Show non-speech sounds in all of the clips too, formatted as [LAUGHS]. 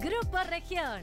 Grupo Región.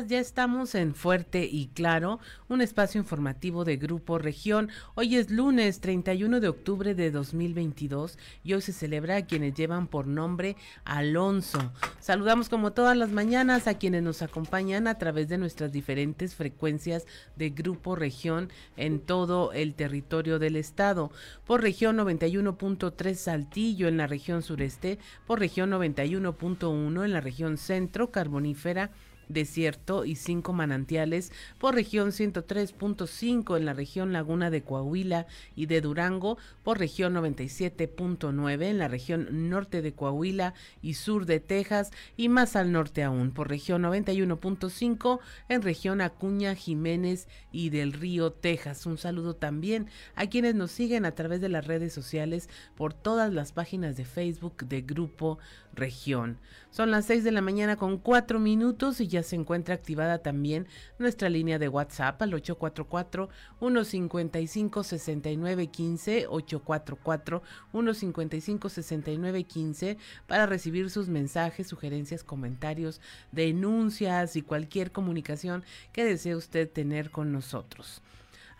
Ya estamos en Fuerte y Claro, un espacio informativo de Grupo Región. Hoy es lunes 31 de octubre de 2022 y hoy se celebra a quienes llevan por nombre Alonso. Saludamos como todas las mañanas a quienes nos acompañan a través de nuestras diferentes frecuencias de Grupo Región en todo el territorio del estado. Por región 91.3 Saltillo en la región sureste, por región 91.1 en la región centro carbonífera desierto y cinco manantiales por región 103.5 en la región Laguna de Coahuila y de Durango, por región 97.9 en la región norte de Coahuila y sur de Texas y más al norte aún, por región 91.5 en región Acuña, Jiménez y del Río, Texas. Un saludo también a quienes nos siguen a través de las redes sociales por todas las páginas de Facebook de Grupo Región. Son las 6 de la mañana con 4 minutos y ya se encuentra activada también nuestra línea de WhatsApp al 844-155-6915, 844-155-6915 para recibir sus mensajes, sugerencias, comentarios, denuncias y cualquier comunicación que desee usted tener con nosotros.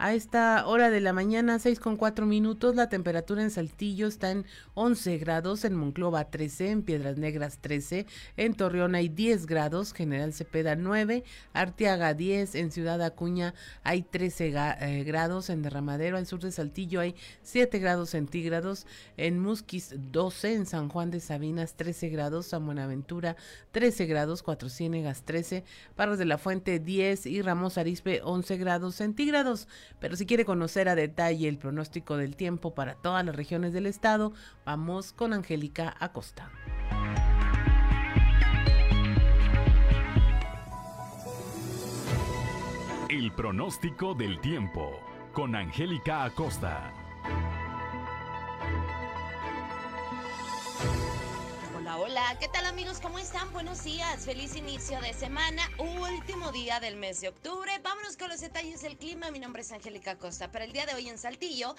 A esta hora de la mañana, 6 con 4 minutos, la temperatura en Saltillo está en 11 grados, en Monclova 13, en Piedras Negras 13, en Torreón hay 10 grados, General Cepeda 9, Arteaga 10, en Ciudad Acuña hay 13 eh, grados, en Derramadero al sur de Saltillo hay 7 grados centígrados, en Musquis 12, en San Juan de Sabinas 13 grados, San Buenaventura 13 grados, Cuatro Ciénegas 13, Parros de la Fuente 10 y Ramos Arispe 11 grados centígrados. Pero si quiere conocer a detalle el pronóstico del tiempo para todas las regiones del estado, vamos con Angélica Acosta. El pronóstico del tiempo con Angélica Acosta. Hola, ¿qué tal amigos? ¿Cómo están? Buenos días, feliz inicio de semana, último día del mes de octubre. Vámonos con los detalles del clima. Mi nombre es Angélica Costa. Para el día de hoy en Saltillo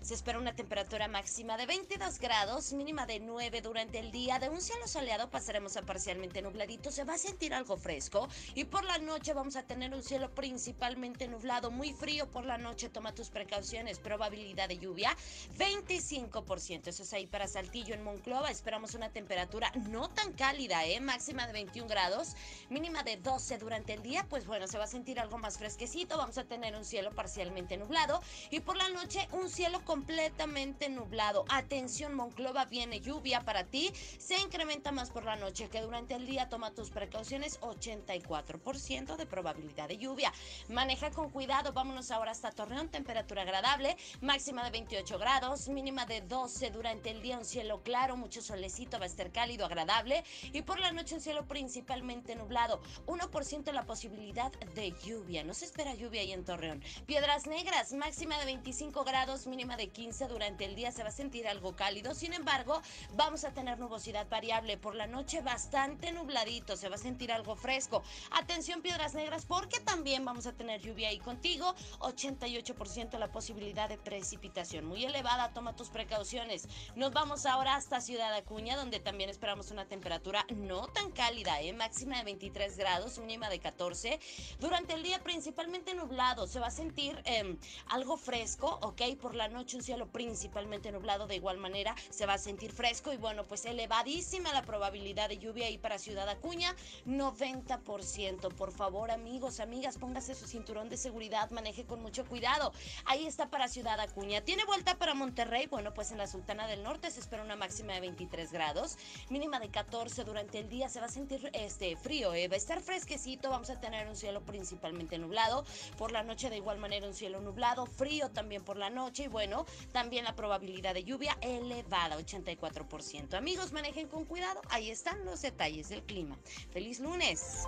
se espera una temperatura máxima de 22 grados, mínima de 9 durante el día. De un cielo soleado pasaremos a parcialmente nubladito. Se va a sentir algo fresco y por la noche vamos a tener un cielo principalmente nublado, muy frío por la noche. Toma tus precauciones. Probabilidad de lluvia 25%. Eso es ahí para Saltillo en Monclova. Esperamos una temperatura no tan cálida, ¿eh? máxima de 21 grados, mínima de 12 durante el día, pues bueno, se va a sentir algo más fresquecito, vamos a tener un cielo parcialmente nublado y por la noche un cielo completamente nublado. Atención, Monclova, viene lluvia para ti, se incrementa más por la noche que durante el día, toma tus precauciones, 84% de probabilidad de lluvia. Maneja con cuidado, vámonos ahora hasta Torreón, temperatura agradable, máxima de 28 grados, mínima de 12 durante el día, un cielo claro, mucho solecito, va a estar cálido, agradable y por la noche un cielo principalmente nublado, 1% la posibilidad de lluvia, no se espera lluvia ahí en Torreón. Piedras Negras, máxima de 25 grados, mínima de 15 durante el día, se va a sentir algo cálido, sin embargo, vamos a tener nubosidad variable, por la noche bastante nubladito, se va a sentir algo fresco. Atención Piedras Negras, porque también vamos a tener lluvia ahí contigo, 88% la posibilidad de precipitación, muy elevada, toma tus precauciones. Nos vamos ahora hasta Ciudad Acuña, donde también esperamos una temperatura no tan cálida, ¿eh? máxima de 23 grados, mínima de 14. Durante el día principalmente nublado, se va a sentir em, algo fresco, ¿ok? Por la noche un cielo principalmente nublado, de igual manera se va a sentir fresco y bueno, pues elevadísima la probabilidad de lluvia ahí para Ciudad Acuña, 90%. Por favor, amigos, amigas, póngase su cinturón de seguridad, maneje con mucho cuidado. Ahí está para Ciudad Acuña. ¿Tiene vuelta para Monterrey? Bueno, pues en la Sultana del Norte se espera una máxima de 23 grados, mínima de 14 durante el día. Se va a sentir este frío, ¿eh? va a estar fresquecito. Vamos a tener un cielo principalmente nublado. Por la noche, de igual manera, un cielo nublado, frío también por la noche. Y bueno, también la probabilidad de lluvia elevada, 84%. Amigos, manejen con cuidado. Ahí están los detalles del clima. Feliz lunes.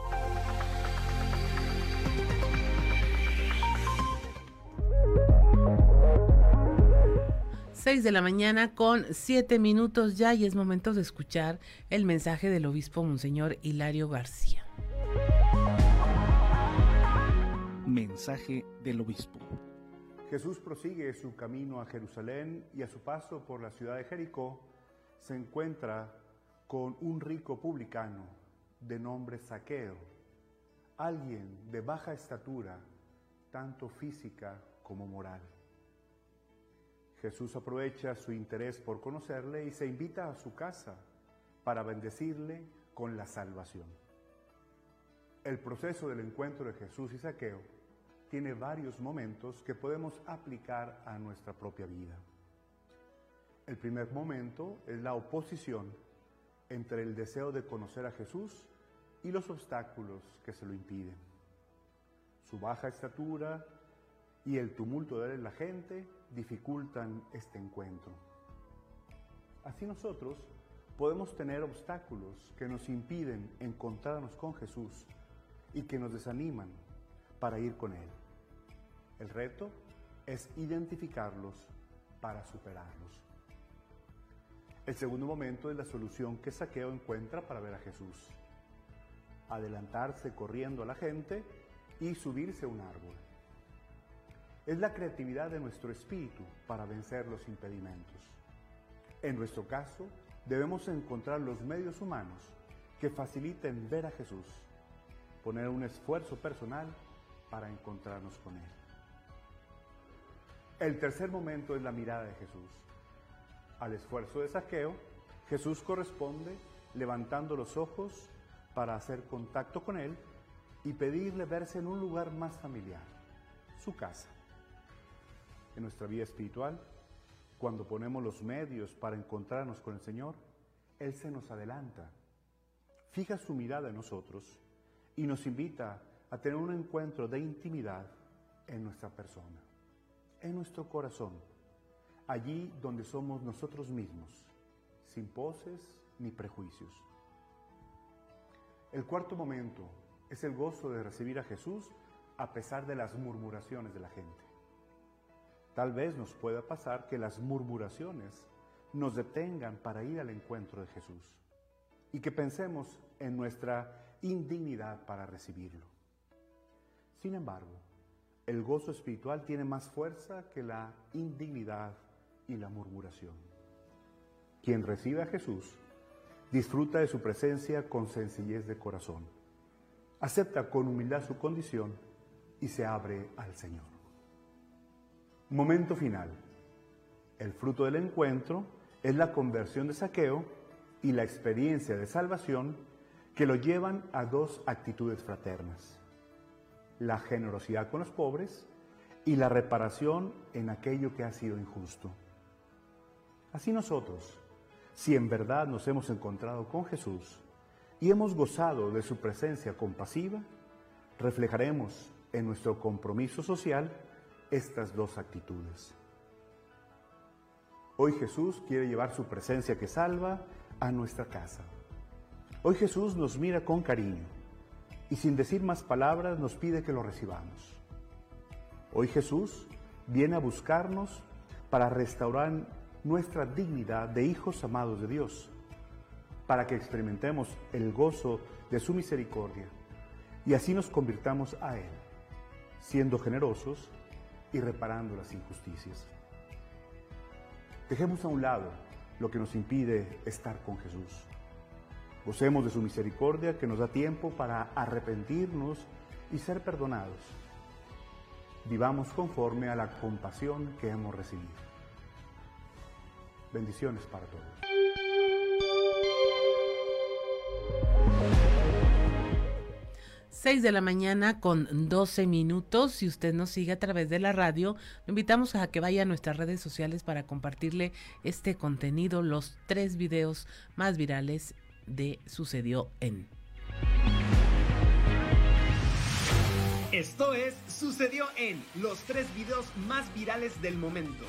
6 de la mañana con 7 minutos ya y es momento de escuchar el mensaje del obispo Monseñor Hilario García. Mensaje del obispo. Jesús prosigue su camino a Jerusalén y a su paso por la ciudad de Jericó se encuentra con un rico publicano de nombre Saqueo, alguien de baja estatura, tanto física como moral. Jesús aprovecha su interés por conocerle y se invita a su casa para bendecirle con la salvación. El proceso del encuentro de Jesús y Saqueo tiene varios momentos que podemos aplicar a nuestra propia vida. El primer momento es la oposición entre el deseo de conocer a Jesús y los obstáculos que se lo impiden. Su baja estatura y el tumulto de la gente dificultan este encuentro. Así nosotros podemos tener obstáculos que nos impiden encontrarnos con Jesús y que nos desaniman para ir con Él. El reto es identificarlos para superarlos. El segundo momento es la solución que Saqueo encuentra para ver a Jesús. Adelantarse corriendo a la gente y subirse a un árbol es la creatividad de nuestro espíritu para vencer los impedimentos. En nuestro caso, debemos encontrar los medios humanos que faciliten ver a Jesús, poner un esfuerzo personal para encontrarnos con Él. El tercer momento es la mirada de Jesús. Al esfuerzo de saqueo, Jesús corresponde levantando los ojos para hacer contacto con Él y pedirle verse en un lugar más familiar, su casa en nuestra vida espiritual, cuando ponemos los medios para encontrarnos con el Señor, Él se nos adelanta, fija su mirada en nosotros y nos invita a tener un encuentro de intimidad en nuestra persona, en nuestro corazón, allí donde somos nosotros mismos, sin poses ni prejuicios. El cuarto momento es el gozo de recibir a Jesús a pesar de las murmuraciones de la gente. Tal vez nos pueda pasar que las murmuraciones nos detengan para ir al encuentro de Jesús y que pensemos en nuestra indignidad para recibirlo. Sin embargo, el gozo espiritual tiene más fuerza que la indignidad y la murmuración. Quien recibe a Jesús disfruta de su presencia con sencillez de corazón, acepta con humildad su condición y se abre al Señor. Momento final. El fruto del encuentro es la conversión de Saqueo y la experiencia de salvación que lo llevan a dos actitudes fraternas, la generosidad con los pobres y la reparación en aquello que ha sido injusto. Así nosotros, si en verdad nos hemos encontrado con Jesús y hemos gozado de su presencia compasiva, reflejaremos en nuestro compromiso social estas dos actitudes. Hoy Jesús quiere llevar su presencia que salva a nuestra casa. Hoy Jesús nos mira con cariño y sin decir más palabras nos pide que lo recibamos. Hoy Jesús viene a buscarnos para restaurar nuestra dignidad de hijos amados de Dios, para que experimentemos el gozo de su misericordia y así nos convirtamos a Él, siendo generosos y reparando las injusticias. Dejemos a un lado lo que nos impide estar con Jesús. Gocemos de su misericordia que nos da tiempo para arrepentirnos y ser perdonados. Vivamos conforme a la compasión que hemos recibido. Bendiciones para todos. Seis de la mañana con 12 minutos. Si usted nos sigue a través de la radio, lo invitamos a que vaya a nuestras redes sociales para compartirle este contenido, los tres videos más virales de Sucedió en. Esto es Sucedió en los tres videos más virales del momento.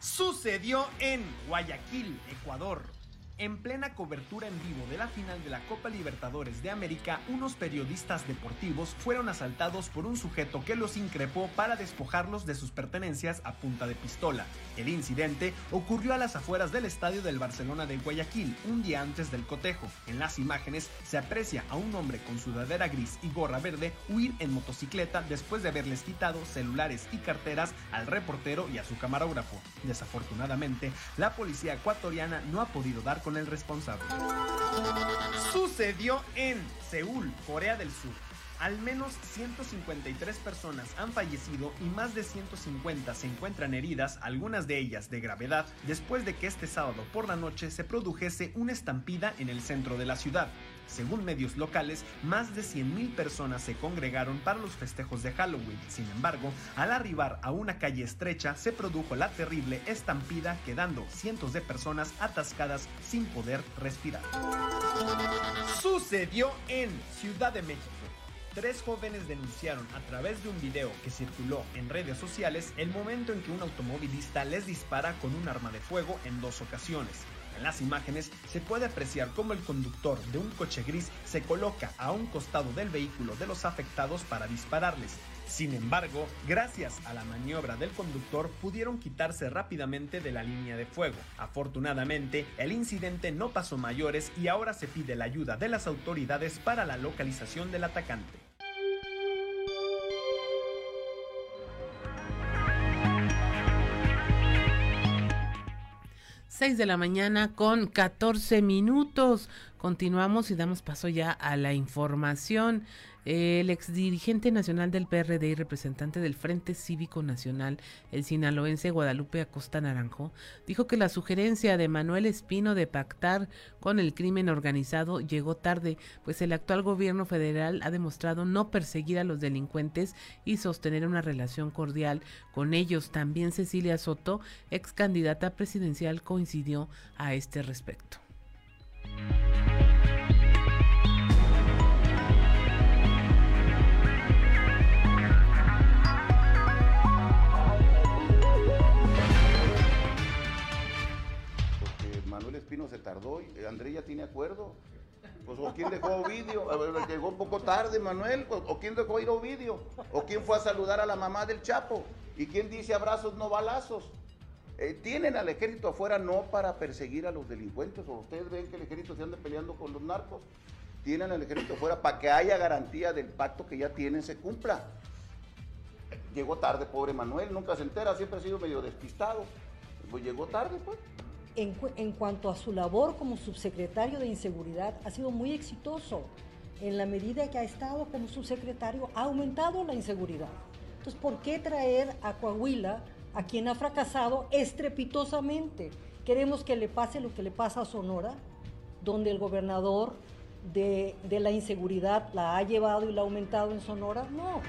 Sucedió en Guayaquil, Ecuador. En plena cobertura en vivo de la final de la Copa Libertadores de América, unos periodistas deportivos fueron asaltados por un sujeto que los increpó para despojarlos de sus pertenencias a punta de pistola. El incidente ocurrió a las afueras del estadio del Barcelona de Guayaquil, un día antes del cotejo. En las imágenes se aprecia a un hombre con sudadera gris y gorra verde huir en motocicleta después de haberles quitado celulares y carteras al reportero y a su camarógrafo. Desafortunadamente, la policía ecuatoriana no ha podido dar el responsable. Sucedió en Seúl, Corea del Sur. Al menos 153 personas han fallecido y más de 150 se encuentran heridas, algunas de ellas de gravedad, después de que este sábado por la noche se produjese una estampida en el centro de la ciudad. Según medios locales, más de 100.000 personas se congregaron para los festejos de Halloween. Sin embargo, al arribar a una calle estrecha se produjo la terrible estampida quedando cientos de personas atascadas sin poder respirar. Sucedió en Ciudad de México tres jóvenes denunciaron a través de un video que circuló en redes sociales el momento en que un automovilista les dispara con un arma de fuego en dos ocasiones. En las imágenes se puede apreciar cómo el conductor de un coche gris se coloca a un costado del vehículo de los afectados para dispararles. Sin embargo, gracias a la maniobra del conductor pudieron quitarse rápidamente de la línea de fuego. Afortunadamente, el incidente no pasó mayores y ahora se pide la ayuda de las autoridades para la localización del atacante. 6 de la mañana con 14 minutos. Continuamos y damos paso ya a la información. El exdirigente nacional del PRD y representante del Frente Cívico Nacional, el sinaloense Guadalupe Acosta Naranjo, dijo que la sugerencia de Manuel Espino de pactar con el crimen organizado llegó tarde, pues el actual gobierno federal ha demostrado no perseguir a los delincuentes y sostener una relación cordial con ellos. También Cecilia Soto, ex candidata presidencial, coincidió a este respecto. Tardó, y Andrés ya tiene acuerdo. Pues, ¿o quién dejó Ovidio? Llegó un poco tarde, Manuel. ¿O quién dejó ir a Ovidio? ¿O quién fue a saludar a la mamá del Chapo? ¿Y quién dice abrazos, no balazos? Eh, tienen al ejército afuera no para perseguir a los delincuentes. ¿O ustedes ven que el ejército se anda peleando con los narcos? Tienen al ejército afuera para que haya garantía del pacto que ya tienen se cumpla. Llegó tarde, pobre Manuel, nunca se entera, siempre ha sido medio despistado. Pues llegó tarde, pues en, cuanto a su labor como subsecretario de Inseguridad, ha sido muy exitoso. En la medida que ha estado como subsecretario, ha aumentado la inseguridad. Entonces, ¿por qué traer a Coahuila a quien ha fracasado estrepitosamente. Queremos que le pase lo que le pasa a Sonora, donde el gobernador de, de la inseguridad la ha llevado y la ha aumentado en Sonora. No.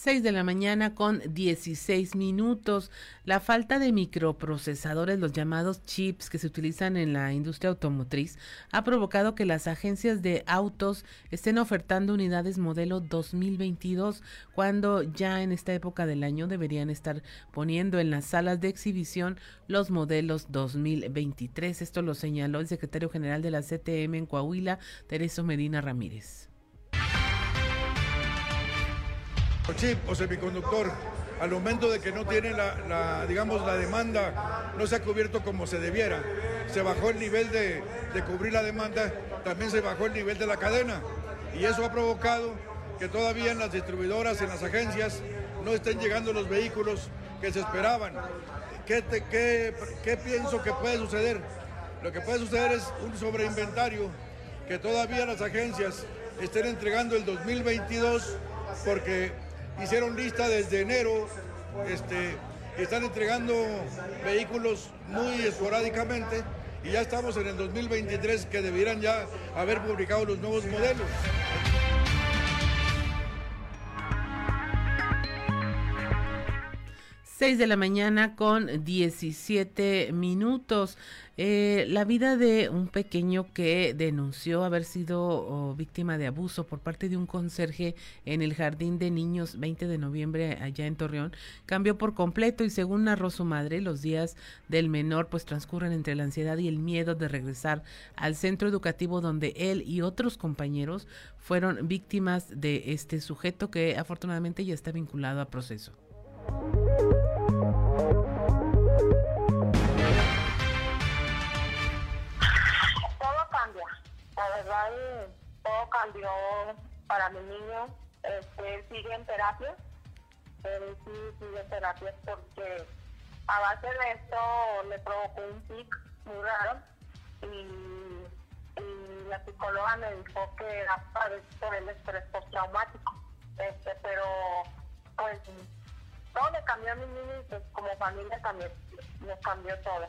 6 de la mañana con 16 minutos. La falta de microprocesadores, los llamados chips que se utilizan en la industria automotriz, ha provocado que las agencias de autos estén ofertando unidades modelo 2022, cuando ya en esta época del año deberían estar poniendo en las salas de exhibición los modelos 2023. Esto lo señaló el secretario general de la CTM en Coahuila, Tereso Medina Ramírez. Chip o semiconductor, al momento de que no tiene la, digamos, la demanda, no se ha cubierto como se debiera. Se bajó el nivel de, de cubrir la demanda, también se bajó el nivel de la cadena. Y eso ha provocado que todavía en las distribuidoras, en las agencias, no estén llegando los vehículos que se esperaban. ¿Qué, qué, qué pienso que puede suceder? Lo que puede suceder es un sobreinventario, que todavía las agencias estén entregando el 2022 porque hicieron lista desde enero, este, están entregando vehículos muy esporádicamente y ya estamos en el 2023 que debieran ya haber publicado los nuevos modelos. 6 de la mañana con 17 minutos. Eh, la vida de un pequeño que denunció haber sido oh, víctima de abuso por parte de un conserje en el Jardín de Niños 20 de noviembre allá en Torreón cambió por completo y según narró su madre, los días del menor pues transcurren entre la ansiedad y el miedo de regresar al centro educativo donde él y otros compañeros fueron víctimas de este sujeto que afortunadamente ya está vinculado a proceso. Cambió para mi niño. Este, él sigue en terapia. Él sí sigue en terapia porque a base de esto le provocó un tic muy raro y, la psicóloga me dijo que era por el estrés postraumático. Este, pero pues todo le cambió a mi niño y pues como familia también nos cambió todo.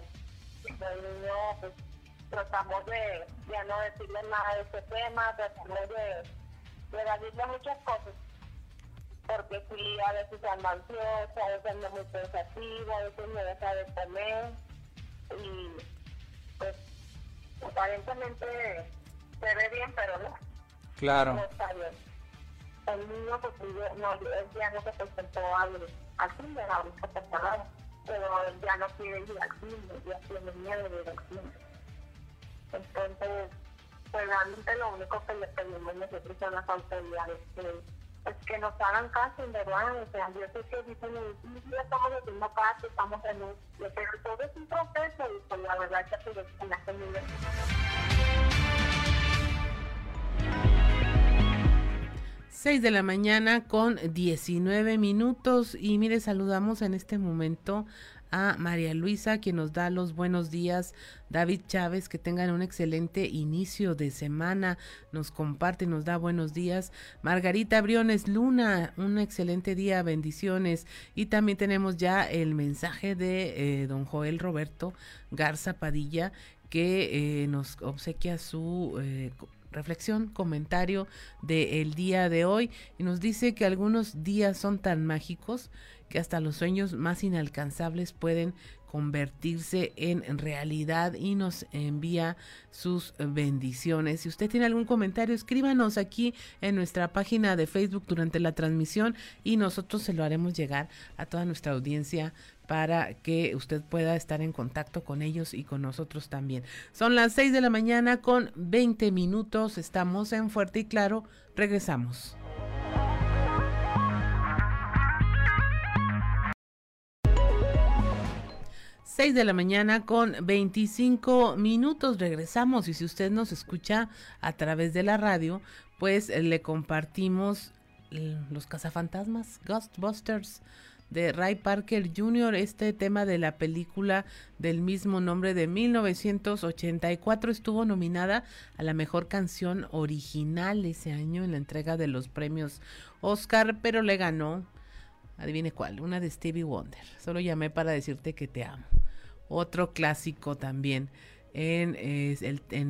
El niño pues tratamos de ya no decirle nada de ese tema, tratamos de, de muchas cosas. Porque si a veces anda ansiosa, a veces muy pensativa, a veces me deja de comer. Y pues aparentemente se ve bien, pero no. Claro. No está bien. El niño pues no, él ya no se presentó al, al cine, ahorita está cerrado. Pero él ya no quiere ir al cine, ya tiene miedo de ir al cine. Entonces, pues realmente lo único que le pedimos nosotros a las autoridades es que nos hagan caso, en verdad. O sea, yo sé que dicen, ya estamos haciendo caso, estamos en un... Pero todo es un proceso y pues la verdad es que en la familia. 6 de la mañana con 19 minutos y mire saludamos en este momento a María Luisa, quien nos da los buenos días, David Chávez, que tengan un excelente inicio de semana, nos comparte, nos da buenos días, Margarita Briones Luna, un excelente día, bendiciones, y también tenemos ya el mensaje de eh, don Joel Roberto Garza Padilla, que eh, nos obsequia su... Eh, reflexión, comentario del día de hoy. Y nos dice que algunos días son tan mágicos que hasta los sueños más inalcanzables pueden convertirse en realidad y nos envía sus bendiciones. Si usted tiene algún comentario, escríbanos aquí en nuestra página de Facebook durante la transmisión y nosotros se lo haremos llegar a toda nuestra audiencia para que usted pueda estar en contacto con ellos y con nosotros también. Son las 6 de la mañana con 20 minutos. Estamos en Fuerte y Claro. Regresamos. 6 de la mañana con 25 minutos. Regresamos y si usted nos escucha a través de la radio, pues eh, le compartimos los cazafantasmas, Ghostbusters de Ray Parker Jr., este tema de la película del mismo nombre de 1984 estuvo nominada a la mejor canción original ese año en la entrega de los premios Oscar, pero le ganó, adivine cuál, una de Stevie Wonder. Solo llamé para decirte que te amo. Otro clásico también en,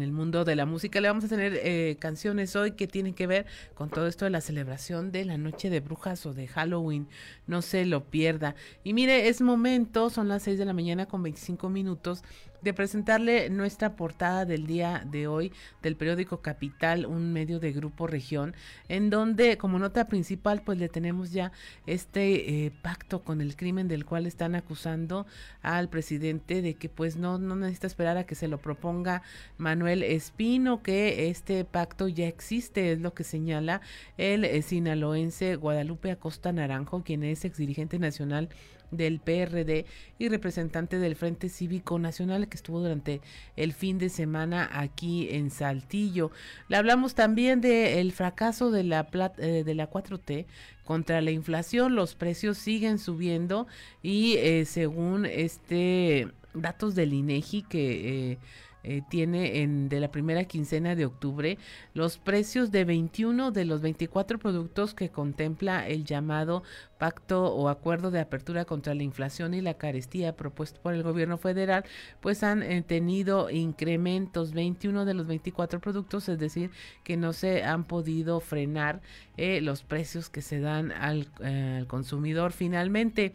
el, mundo de la música. Le vamos a tener eh, canciones hoy que tienen que ver con todo esto de la celebración de la noche de brujas o de Halloween. No se lo pierda. Y mire, es momento, son las 6 de la mañana con 25 minutos de presentarle nuestra portada del día de hoy del periódico Capital, un medio de Grupo Región, en donde como nota principal pues le tenemos ya este eh, pacto con el crimen del cual están acusando al presidente de que pues no, no necesita esperar a que se lo proponga Manuel Espino, que este pacto ya existe, es lo que señala el eh, sinaloense Guadalupe Acosta Naranjo, quien es ex dirigente nacional del PRD y representante del Frente Cívico Nacional que estuvo durante el fin de semana aquí en Saltillo. Le hablamos también del fracaso de la, eh, de la 4T contra la inflación, los precios siguen subiendo y eh, según este datos del INEGI que... Eh, eh, tiene en, de la primera quincena de octubre los precios de 21 de los 24 productos que contempla el llamado pacto o acuerdo de apertura contra la inflación y la carestía propuesto por el gobierno federal, pues han eh, tenido incrementos 21 de los 24 productos, es decir, que no se han podido frenar eh, los precios que se dan al, al consumidor finalmente.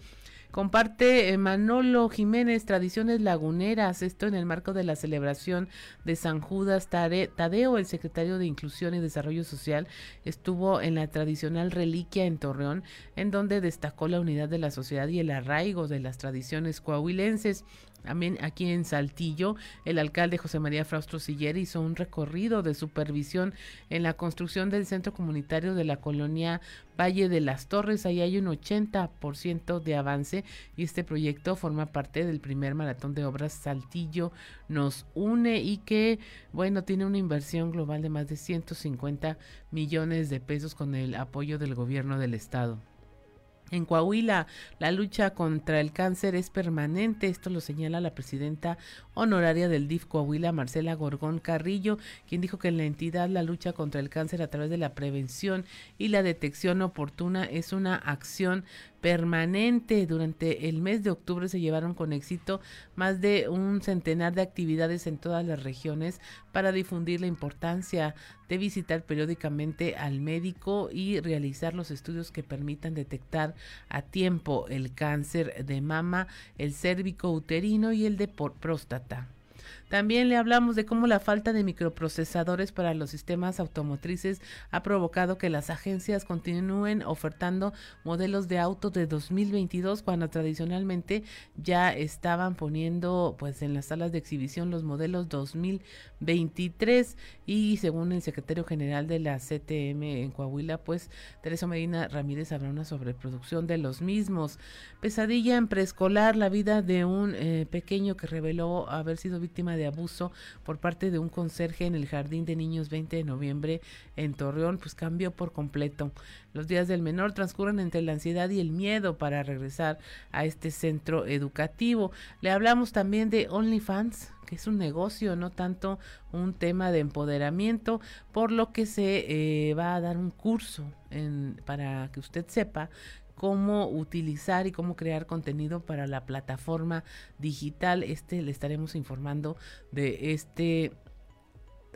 Comparte eh, Manolo Jiménez Tradiciones Laguneras, esto en el marco de la celebración de San Judas Tadeo, el secretario de Inclusión y Desarrollo Social, estuvo en la tradicional reliquia en Torreón, en donde destacó la unidad de la sociedad y el arraigo de las tradiciones coahuilenses. También aquí en Saltillo, el alcalde José María Fraustro Siller hizo un recorrido de supervisión en la construcción del centro comunitario de la colonia Valle de las Torres. Ahí hay un 80% de avance y este proyecto forma parte del primer maratón de obras Saltillo nos une y que, bueno, tiene una inversión global de más de 150 millones de pesos con el apoyo del gobierno del estado. En Coahuila, la lucha contra el cáncer es permanente, esto lo señala la presidenta honoraria del DIF Coahuila, Marcela Gorgón Carrillo, quien dijo que en la entidad la lucha contra el cáncer a través de la prevención y la detección oportuna es una acción permanente. Durante el mes de octubre se llevaron con éxito más de un centenar de actividades en todas las regiones para difundir la importancia de visitar periódicamente al médico y realizar los estudios que permitan detectar a tiempo el cáncer de mama, el cérvico uterino y el de próstata. También le hablamos de cómo la falta de microprocesadores para los sistemas automotrices ha provocado que las agencias continúen ofertando modelos de auto de 2022 cuando tradicionalmente ya estaban poniendo pues en las salas de exhibición los modelos 2023 y según el secretario general de la CTM en Coahuila pues Teresa Medina Ramírez habrá una sobreproducción de los mismos. Pesadilla en preescolar, la vida de un eh, pequeño que reveló haber sido víctima de abuso por parte de un conserje en el Jardín de Niños 20 de noviembre en Torreón, pues cambió por completo. Los días del menor transcurren entre la ansiedad y el miedo para regresar a este centro educativo. Le hablamos también de OnlyFans, que es un negocio, no tanto un tema de empoderamiento, por lo que se eh, va a dar un curso para que usted sepa cómo utilizar y cómo crear contenido para la plataforma digital. Este le estaremos informando de este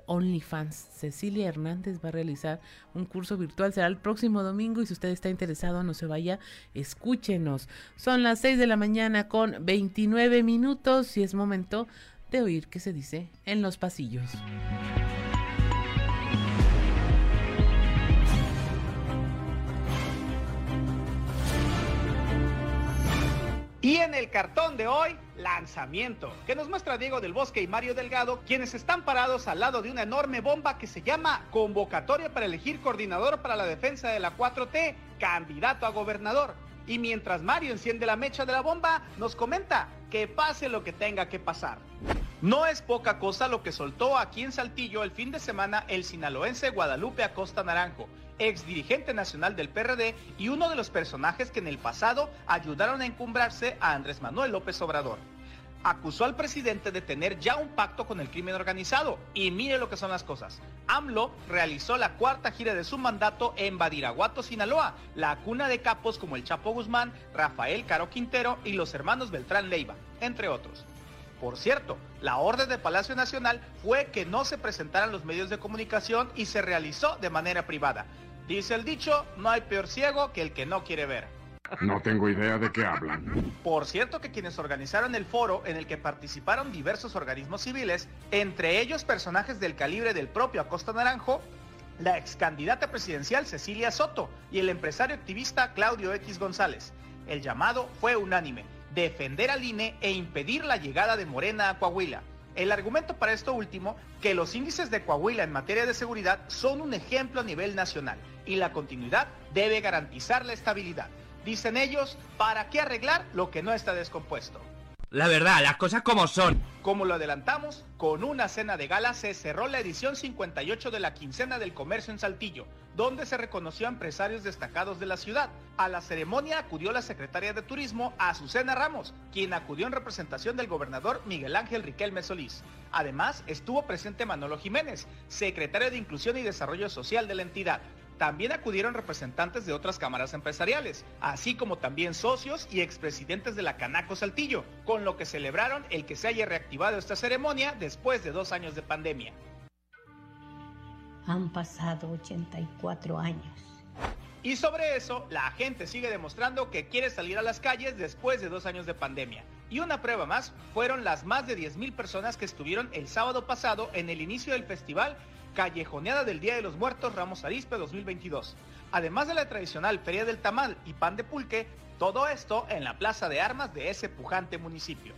OnlyFans. Cecilia Hernández va a realizar un curso virtual, será el próximo domingo y si usted está interesado no se vaya, escúchenos. Son las 6 de la mañana con 29 minutos y es momento de oír qué se dice en los pasillos. Y en el cartón de hoy, lanzamiento, que nos muestra Diego del Bosque y Mario Delgado, quienes están parados al lado de una enorme bomba que se llama Convocatoria para elegir coordinador para la defensa de la 4T, candidato a gobernador. Y mientras Mario enciende la mecha de la bomba, nos comenta que pase lo que tenga que pasar. No es poca cosa lo que soltó aquí en Saltillo el fin de semana el sinaloense Guadalupe Acosta Naranjo ex dirigente nacional del PRD y uno de los personajes que en el pasado ayudaron a encumbrarse a Andrés Manuel López Obrador acusó al presidente de tener ya un pacto con el crimen organizado. Y mire lo que son las cosas. AMLO realizó la cuarta gira de su mandato en Badiraguato, Sinaloa, la cuna de capos como el Chapo Guzmán, Rafael Caro Quintero y los hermanos Beltrán Leiva, entre otros. Por cierto, la orden de Palacio Nacional fue que no se presentaran los medios de comunicación y se realizó de manera privada. Dice el dicho, no hay peor ciego que el que no quiere ver. No tengo idea de qué hablan. Por cierto que quienes organizaron el foro en el que participaron diversos organismos civiles, entre ellos personajes del calibre del propio Acosta Naranjo, la ex candidata presidencial Cecilia Soto y el empresario activista Claudio X González. El llamado fue unánime, defender al INE e impedir la llegada de Morena a Coahuila. El argumento para esto último, que los índices de Coahuila en materia de seguridad son un ejemplo a nivel nacional y la continuidad debe garantizar la estabilidad. Dicen ellos, ¿para qué arreglar lo que no está descompuesto? La verdad, las cosas como son. Como lo adelantamos, con una cena de gala se cerró la edición 58 de la quincena del comercio en Saltillo, donde se reconoció a empresarios destacados de la ciudad. A la ceremonia acudió la secretaria de Turismo, Azucena Ramos, quien acudió en representación del gobernador Miguel Ángel Riquelme Solís. Además, estuvo presente Manolo Jiménez, secretario de Inclusión y Desarrollo Social de la entidad, también acudieron representantes de otras cámaras empresariales, así como también socios y expresidentes de la Canaco Saltillo, con lo que celebraron el que se haya reactivado esta ceremonia después de dos años de pandemia. Han pasado 84 años. Y sobre eso, la gente sigue demostrando que quiere salir a las calles después de dos años de pandemia. Y una prueba más fueron las más de 10.000 personas que estuvieron el sábado pasado en el inicio del festival Callejoneada del Día de los Muertos Ramos Arispe 2022. Además de la tradicional Feria del Tamal y Pan de Pulque, todo esto en la Plaza de Armas de ese pujante municipio.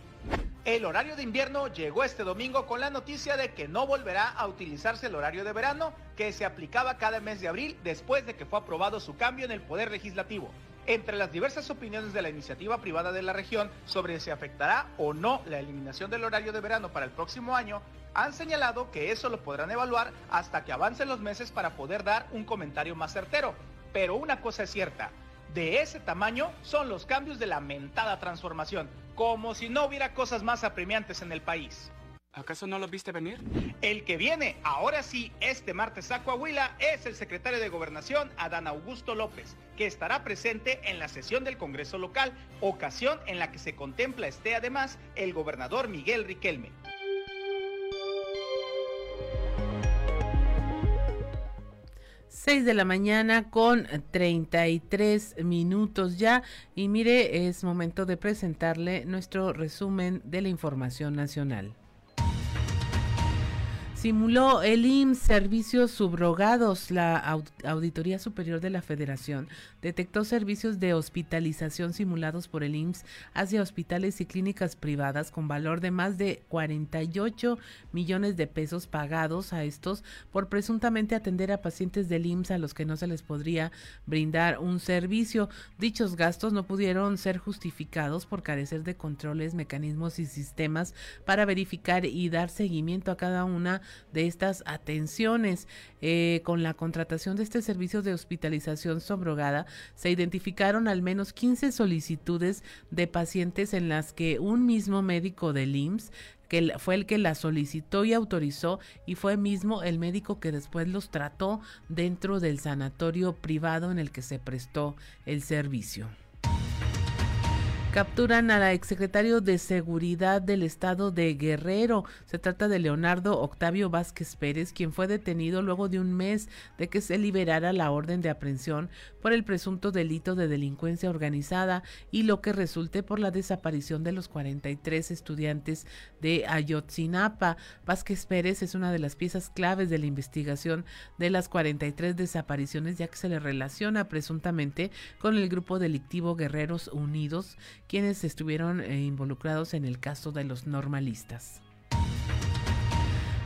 El horario de invierno llegó este domingo con la noticia de que no volverá a utilizarse el horario de verano que se aplicaba cada mes de abril después de que fue aprobado su cambio en el Poder Legislativo. Entre las diversas opiniones de la iniciativa privada de la región sobre si afectará o no la eliminación del horario de verano para el próximo año, han señalado que eso lo podrán evaluar hasta que avancen los meses para poder dar un comentario más certero. Pero una cosa es cierta, de ese tamaño son los cambios de la mentada transformación, como si no hubiera cosas más apremiantes en el país. ¿Acaso no lo viste venir? El que viene, ahora sí, este martes a Coahuila, es el secretario de Gobernación, Adán Augusto López, que estará presente en la sesión del Congreso local, ocasión en la que se contempla esté además el gobernador Miguel Riquelme. 6 de la mañana con 33 minutos ya. Y mire, es momento de presentarle nuestro resumen de la información nacional. Simuló el IMSS servicios subrogados. La Auditoría Superior de la Federación detectó servicios de hospitalización simulados por el IMSS hacia hospitales y clínicas privadas con valor de más de 48 millones de pesos pagados a estos por presuntamente atender a pacientes del IMSS a los que no se les podría brindar un servicio. Dichos gastos no pudieron ser justificados por carecer de controles, mecanismos y sistemas para verificar y dar seguimiento a cada una de estas atenciones. Eh, con la contratación de este servicio de hospitalización sobrogada, se identificaron al menos 15 solicitudes de pacientes en las que un mismo médico del IMSS que fue el que la solicitó y autorizó y fue mismo el médico que después los trató dentro del sanatorio privado en el que se prestó el servicio. Capturan a la exsecretario de Seguridad del Estado de Guerrero. Se trata de Leonardo Octavio Vázquez Pérez, quien fue detenido luego de un mes de que se liberara la orden de aprehensión por el presunto delito de delincuencia organizada y lo que resulte por la desaparición de los 43 estudiantes de Ayotzinapa. Vázquez Pérez es una de las piezas claves de la investigación de las 43 desapariciones, ya que se le relaciona presuntamente con el grupo delictivo Guerreros Unidos quienes estuvieron eh, involucrados en el caso de los normalistas.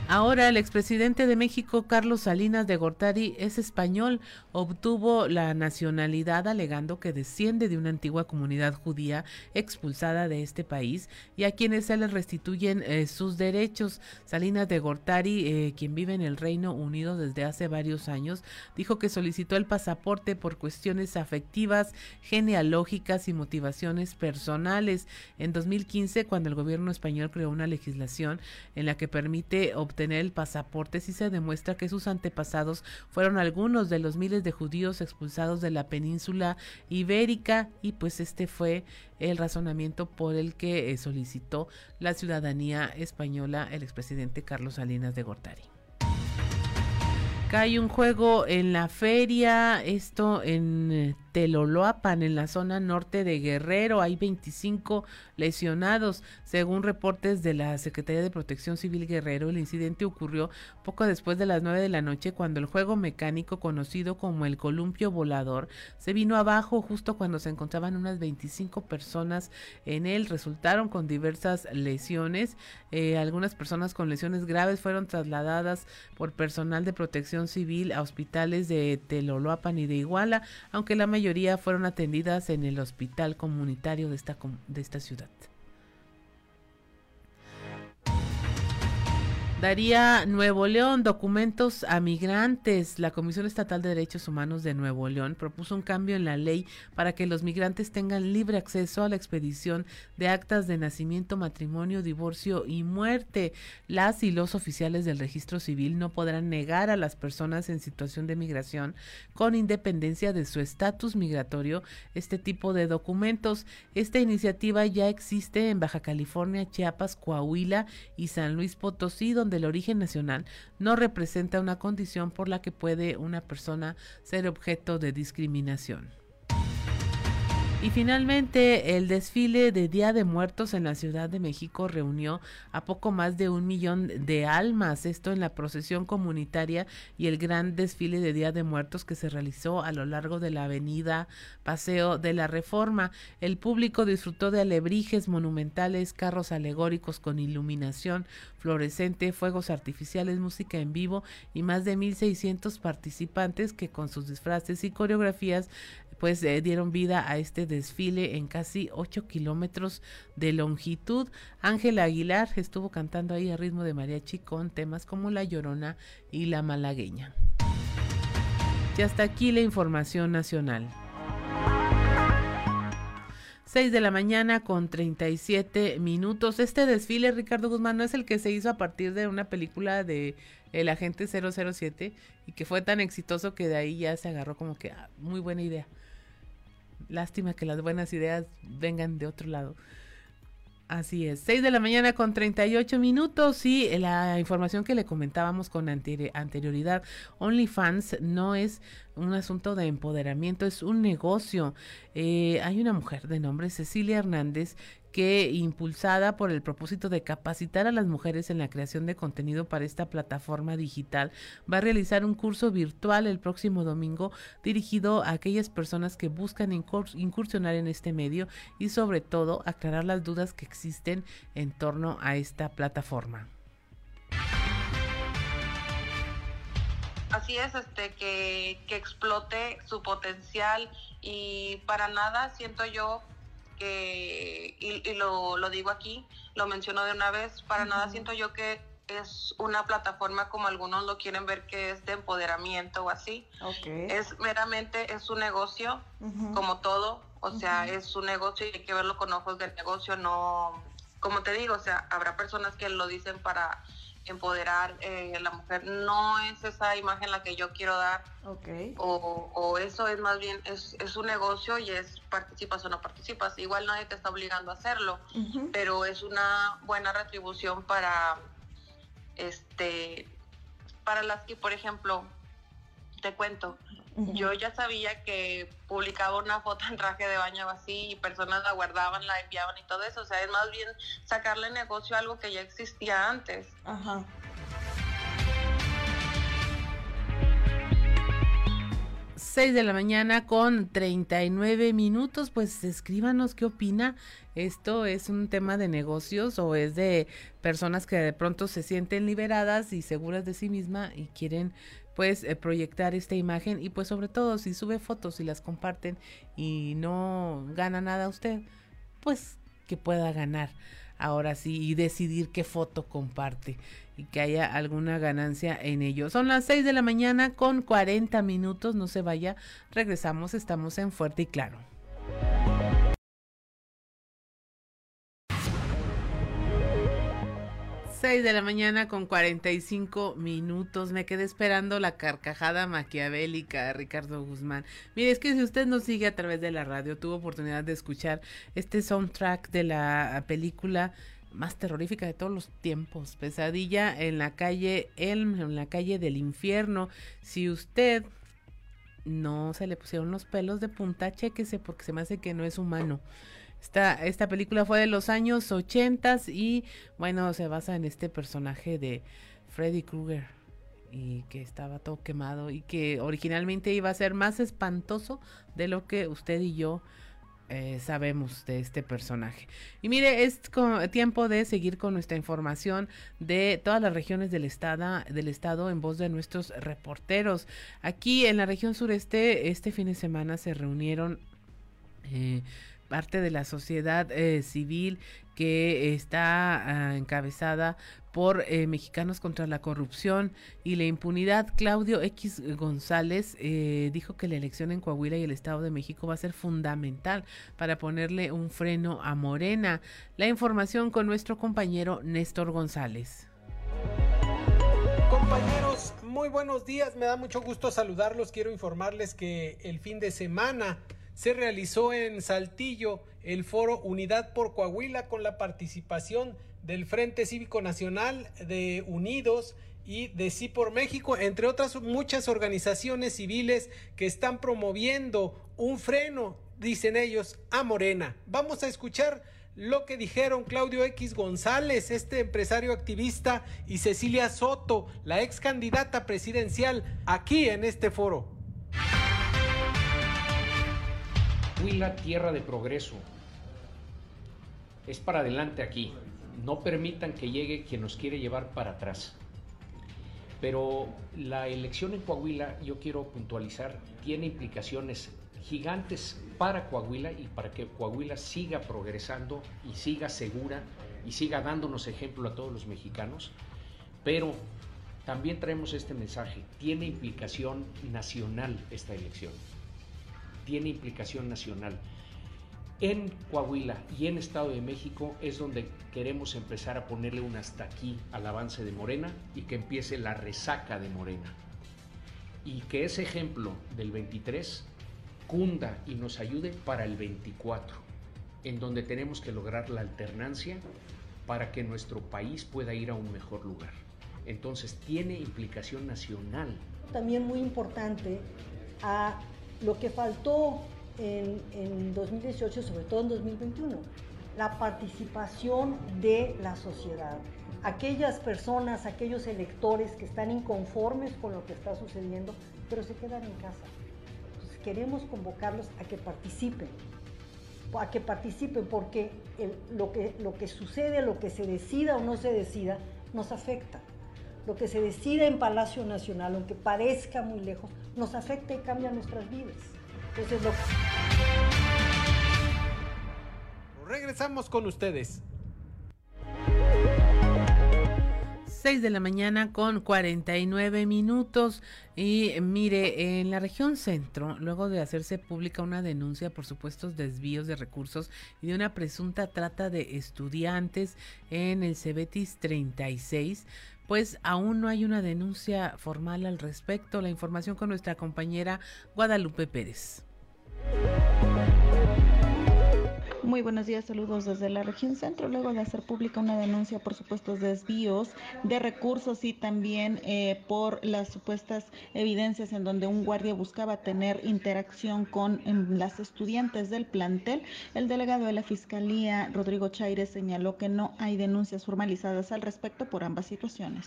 Ahora el expresidente de México, Carlos Salinas de Gortari, es español. Obtuvo la nacionalidad alegando que desciende de una antigua comunidad judía expulsada de este país y a quienes se les restituyen eh, sus derechos. Salinas de Gortari, eh, quien vive en el Reino Unido desde hace varios años, dijo que solicitó el pasaporte por cuestiones afectivas, genealógicas y motivaciones personales. En 2015, cuando el gobierno español creó una legislación en la que permite obtener tener el pasaporte si se demuestra que sus antepasados fueron algunos de los miles de judíos expulsados de la península ibérica y pues este fue el razonamiento por el que eh, solicitó la ciudadanía española el expresidente Carlos Salinas de Gortari. Cae un juego en la feria, esto en eh, Teloloapan, en la zona norte de Guerrero. Hay 25 lesionados. Según reportes de la Secretaría de Protección Civil Guerrero, el incidente ocurrió poco después de las 9 de la noche cuando el juego mecánico conocido como el columpio volador se vino abajo justo cuando se encontraban unas 25 personas en él. Resultaron con diversas lesiones. Eh, algunas personas con lesiones graves fueron trasladadas por personal de protección civil a hospitales de Teloloapan y de Iguala, aunque la mayoría fueron atendidas en el hospital comunitario de esta, de esta ciudad. Daría Nuevo León documentos a migrantes. La Comisión Estatal de Derechos Humanos de Nuevo León propuso un cambio en la ley para que los migrantes tengan libre acceso a la expedición de actas de nacimiento, matrimonio, divorcio y muerte. Las y los oficiales del registro civil no podrán negar a las personas en situación de migración, con independencia de su estatus migratorio, este tipo de documentos. Esta iniciativa ya existe en Baja California, Chiapas, Coahuila y San Luis Potosí, del origen nacional no representa una condición por la que puede una persona ser objeto de discriminación. Y finalmente, el desfile de Día de Muertos en la Ciudad de México reunió a poco más de un millón de almas, esto en la procesión comunitaria y el gran desfile de Día de Muertos que se realizó a lo largo de la avenida Paseo de la Reforma. El público disfrutó de alebrijes monumentales, carros alegóricos con iluminación fluorescente, fuegos artificiales, música en vivo y más de 1.600 participantes que con sus disfraces y coreografías pues eh, dieron vida a este desfile en casi 8 kilómetros de longitud. Ángela Aguilar estuvo cantando ahí a ritmo de mariachi con temas como La Llorona y La Malagueña. Y hasta aquí la información nacional. 6 de la mañana con 37 minutos. Este desfile, Ricardo Guzmán, no es el que se hizo a partir de una película de El Agente 007 y que fue tan exitoso que de ahí ya se agarró como que ah, muy buena idea. Lástima que las buenas ideas vengan de otro lado. Así es, 6 de la mañana con 38 minutos y la información que le comentábamos con anterioridad, OnlyFans no es un asunto de empoderamiento, es un negocio. Eh, hay una mujer de nombre Cecilia Hernández que impulsada por el propósito de capacitar a las mujeres en la creación de contenido para esta plataforma digital, va a realizar un curso virtual el próximo domingo dirigido a aquellas personas que buscan incursionar en este medio y sobre todo aclarar las dudas que existen en torno a esta plataforma. Así es, este, que, que explote su potencial y para nada siento yo que, y, lo, lo, digo aquí, lo menciono de una vez, para nada siento yo que es una plataforma como algunos lo quieren ver que es de empoderamiento o así. Es meramente, es un negocio, como todo, o sea, es un negocio y hay que verlo con ojos del negocio, no, como te digo, o sea, habrá personas que lo dicen para empoderar eh, a la mujer. No es esa imagen la que yo quiero dar. Okay. O, o, eso es más bien, es, es, un negocio y es participas o no participas. Igual nadie te está obligando a hacerlo, pero es una buena retribución para, este, para las que, por ejemplo, te cuento, yo ya sabía que publicaba una foto en traje de baño así y personas la guardaban, la enviaban y todo eso. O sea, es más bien sacarle negocio a algo que ya existía antes. Ajá. 6 de la mañana con 39 minutos, pues escríbanos qué opina. ¿Esto es un tema de negocios o es de personas que de pronto se sienten liberadas y seguras de sí misma y quieren pues proyectar esta imagen y pues sobre todo si sube fotos y las comparten y no gana nada usted, pues que pueda ganar ahora sí y decidir qué foto comparte y que haya alguna ganancia en ello. Son las 6 de la mañana con 40 minutos, no se vaya, regresamos, estamos en Fuerte y Claro. 6 de la mañana con 45 minutos. Me quedé esperando la carcajada maquiavélica de Ricardo Guzmán. Mire, es que si usted nos sigue a través de la radio, tuvo oportunidad de escuchar este soundtrack de la película más terrorífica de todos los tiempos. Pesadilla en la calle Elm, en la calle del infierno. Si usted no se le pusieron los pelos de punta, chéquese porque se me hace que no es humano. Esta, película fue de los años 80 y bueno, se basa en este personaje de Freddy Krueger y que estaba todo quemado y que originalmente iba a ser más espantoso de lo que usted y yo eh, sabemos de este personaje. Y mire, es tiempo de seguir con nuestra información de todas las regiones del estado, del estado en voz de nuestros reporteros. Aquí en la región sureste, este fin de semana se reunieron eh, parte de la sociedad eh, civil que está ah, encabezada por eh, Mexicanos contra la Corrupción y la Impunidad. Claudio X González eh, dijo que la elección en Coahuila y el Estado de México va a ser fundamental para ponerle un freno a Morena. La información con nuestro compañero Néstor González. Compañeros, muy buenos días. Me da mucho gusto saludarlos. Quiero informarles que el fin de semana se realizó en Saltillo el foro Unidad por Coahuila con la participación del Frente Cívico Nacional de Unidos y de Sí por México, entre otras muchas organizaciones civiles que están promoviendo un freno, dicen ellos, a Morena. Vamos a escuchar lo que dijeron Claudio X González, este empresario activista, y Cecilia Soto, la ex candidata presidencial, aquí en este foro. Huila, tierra de progreso. Es para adelante aquí. No permitan que llegue quien nos quiere llevar para atrás. Pero la elección en Coahuila, yo quiero puntualizar, tiene implicaciones gigantes para Coahuila y para que Coahuila siga progresando y siga segura y siga dándonos ejemplo a todos los mexicanos. Pero también traemos este mensaje, tiene implicación nacional esta elección tiene implicación nacional. En Coahuila y en Estado de México es donde queremos empezar a ponerle un hasta aquí al avance de Morena y que empiece la resaca de Morena. Y que ese ejemplo del 23 cunda y nos ayude para el 24, en donde tenemos que lograr la alternancia para que nuestro país pueda ir a un mejor lugar. Entonces tiene implicación nacional. También muy importante a lo que faltó en, 2018, sobre todo en 2021, la participación de la sociedad. Aquellas personas, aquellos electores que están inconformes con lo que está sucediendo, pero se quedan en casa. Entonces queremos convocarlos a que participen, a que participen porque lo, que, lo que sucede, lo que se decida o no se decida, nos afecta. Lo que se decida en Palacio Nacional, aunque parezca muy lejos, nos afecta y cambia nuestras vidas. Entonces lo... Regresamos con ustedes. 6 de la mañana con 49 minutos. Y mire, en la región centro, luego de hacerse pública una denuncia por supuestos desvíos de recursos y de una presunta trata de estudiantes en el Cebetis 36, pues aún no hay una denuncia formal al respecto. La información con nuestra compañera Guadalupe Pérez. Muy buenos días, saludos desde la región centro. Luego de hacer pública una denuncia por supuestos desvíos de recursos y también eh, por las supuestas evidencias en donde un guardia buscaba tener interacción con em, las estudiantes del plantel, el delegado de la Fiscalía, Rodrigo Chaire, señaló que no hay denuncias formalizadas al respecto por ambas situaciones.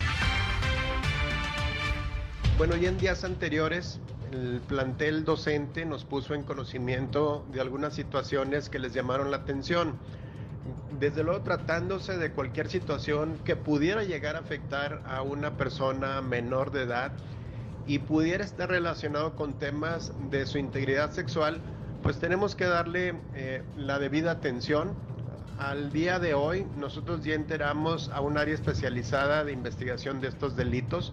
Bueno, y en días anteriores el plantel docente nos puso en conocimiento de algunas situaciones que les llamaron la atención. Desde luego tratándose de cualquier situación que pudiera llegar a afectar a una persona menor de edad y pudiera estar relacionado con temas de su integridad sexual, pues tenemos que darle eh, la debida atención. Al día de hoy nosotros ya enteramos a un área especializada de investigación de estos delitos,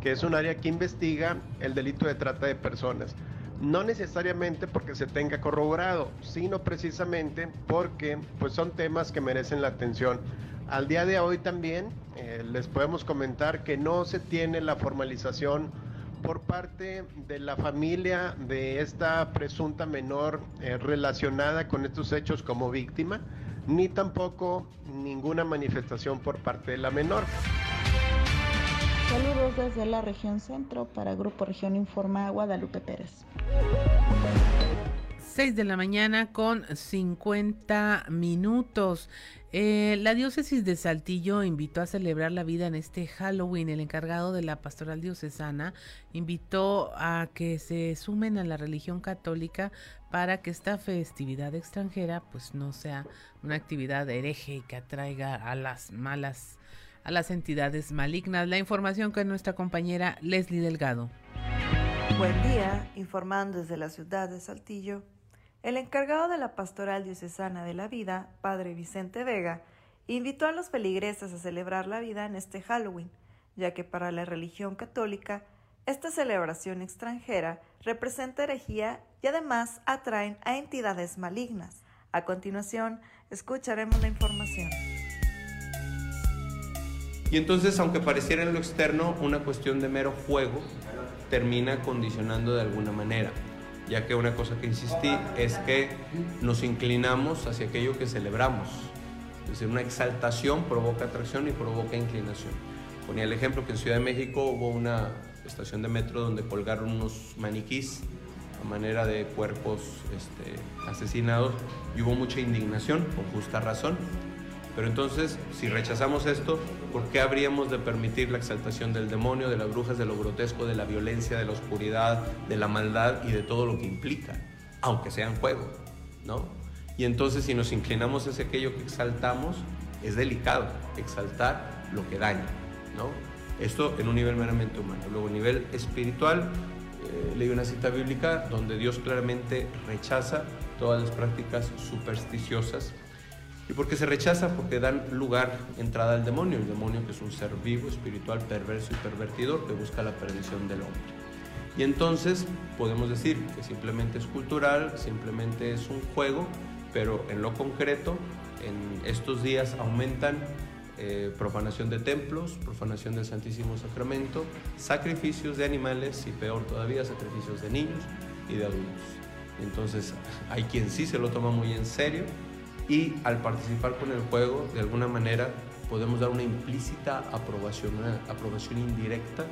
que es un área que investiga el delito de trata de personas. No necesariamente porque se tenga corroborado, sino precisamente porque pues son temas que merecen la atención. Al día de hoy también eh, les podemos comentar que no se tiene la formalización por parte de la familia de esta presunta menor eh, relacionada con estos hechos como víctima, ni tampoco ninguna manifestación por parte de la menor. Saludos desde la región centro para Grupo Región Informa Guadalupe Pérez. 6 de la mañana con 50 minutos. Eh, la diócesis de Saltillo invitó a celebrar la vida en este Halloween. El encargado de la pastoral diocesana invitó a que se sumen a la religión católica para que esta festividad extranjera pues no sea una actividad hereje y que atraiga a las malas, a las entidades malignas. La información con nuestra compañera Leslie Delgado. Buen día, informando desde la ciudad de Saltillo. El encargado de la Pastoral Diocesana de la Vida, Padre Vicente Vega, invitó a los feligreses a celebrar la vida en este Halloween, ya que para la religión católica esta celebración extranjera representa herejía y además atraen a entidades malignas. A continuación, escucharemos la información. Y entonces, aunque pareciera en lo externo una cuestión de mero juego, termina condicionando de alguna manera ya que una cosa que insistí es que nos inclinamos hacia aquello que celebramos. Es decir, una exaltación provoca atracción y provoca inclinación. Ponía el ejemplo que en Ciudad de México hubo una estación de metro donde colgaron unos maniquís a manera de cuerpos este, asesinados y hubo mucha indignación, con justa razón. Pero entonces, si rechazamos esto, ¿por qué habríamos de permitir la exaltación del demonio, de las brujas, de lo grotesco, de la violencia, de la oscuridad, de la maldad y de todo lo que implica, aunque sea en juego, ¿no? Y entonces, si nos inclinamos hacia aquello que exaltamos, es delicado exaltar lo que daña, ¿no? Esto en un nivel meramente humano. Luego, a nivel espiritual, eh, leí una cita bíblica donde Dios claramente rechaza todas las prácticas supersticiosas ¿Y por qué se rechaza? Porque dan lugar, entrada al demonio, el demonio que es un ser vivo, espiritual, perverso y pervertidor que busca la perdición del hombre. Y entonces podemos decir que simplemente es cultural, simplemente es un juego, pero en lo concreto, en estos días aumentan eh, profanación de templos, profanación del Santísimo Sacramento, sacrificios de animales y peor todavía, sacrificios de niños y de adultos. Entonces [LAUGHS] hay quien sí se lo toma muy en serio y al participar con el juego, de alguna manera, podemos dar una implícita aprobación, una aprobación indirecta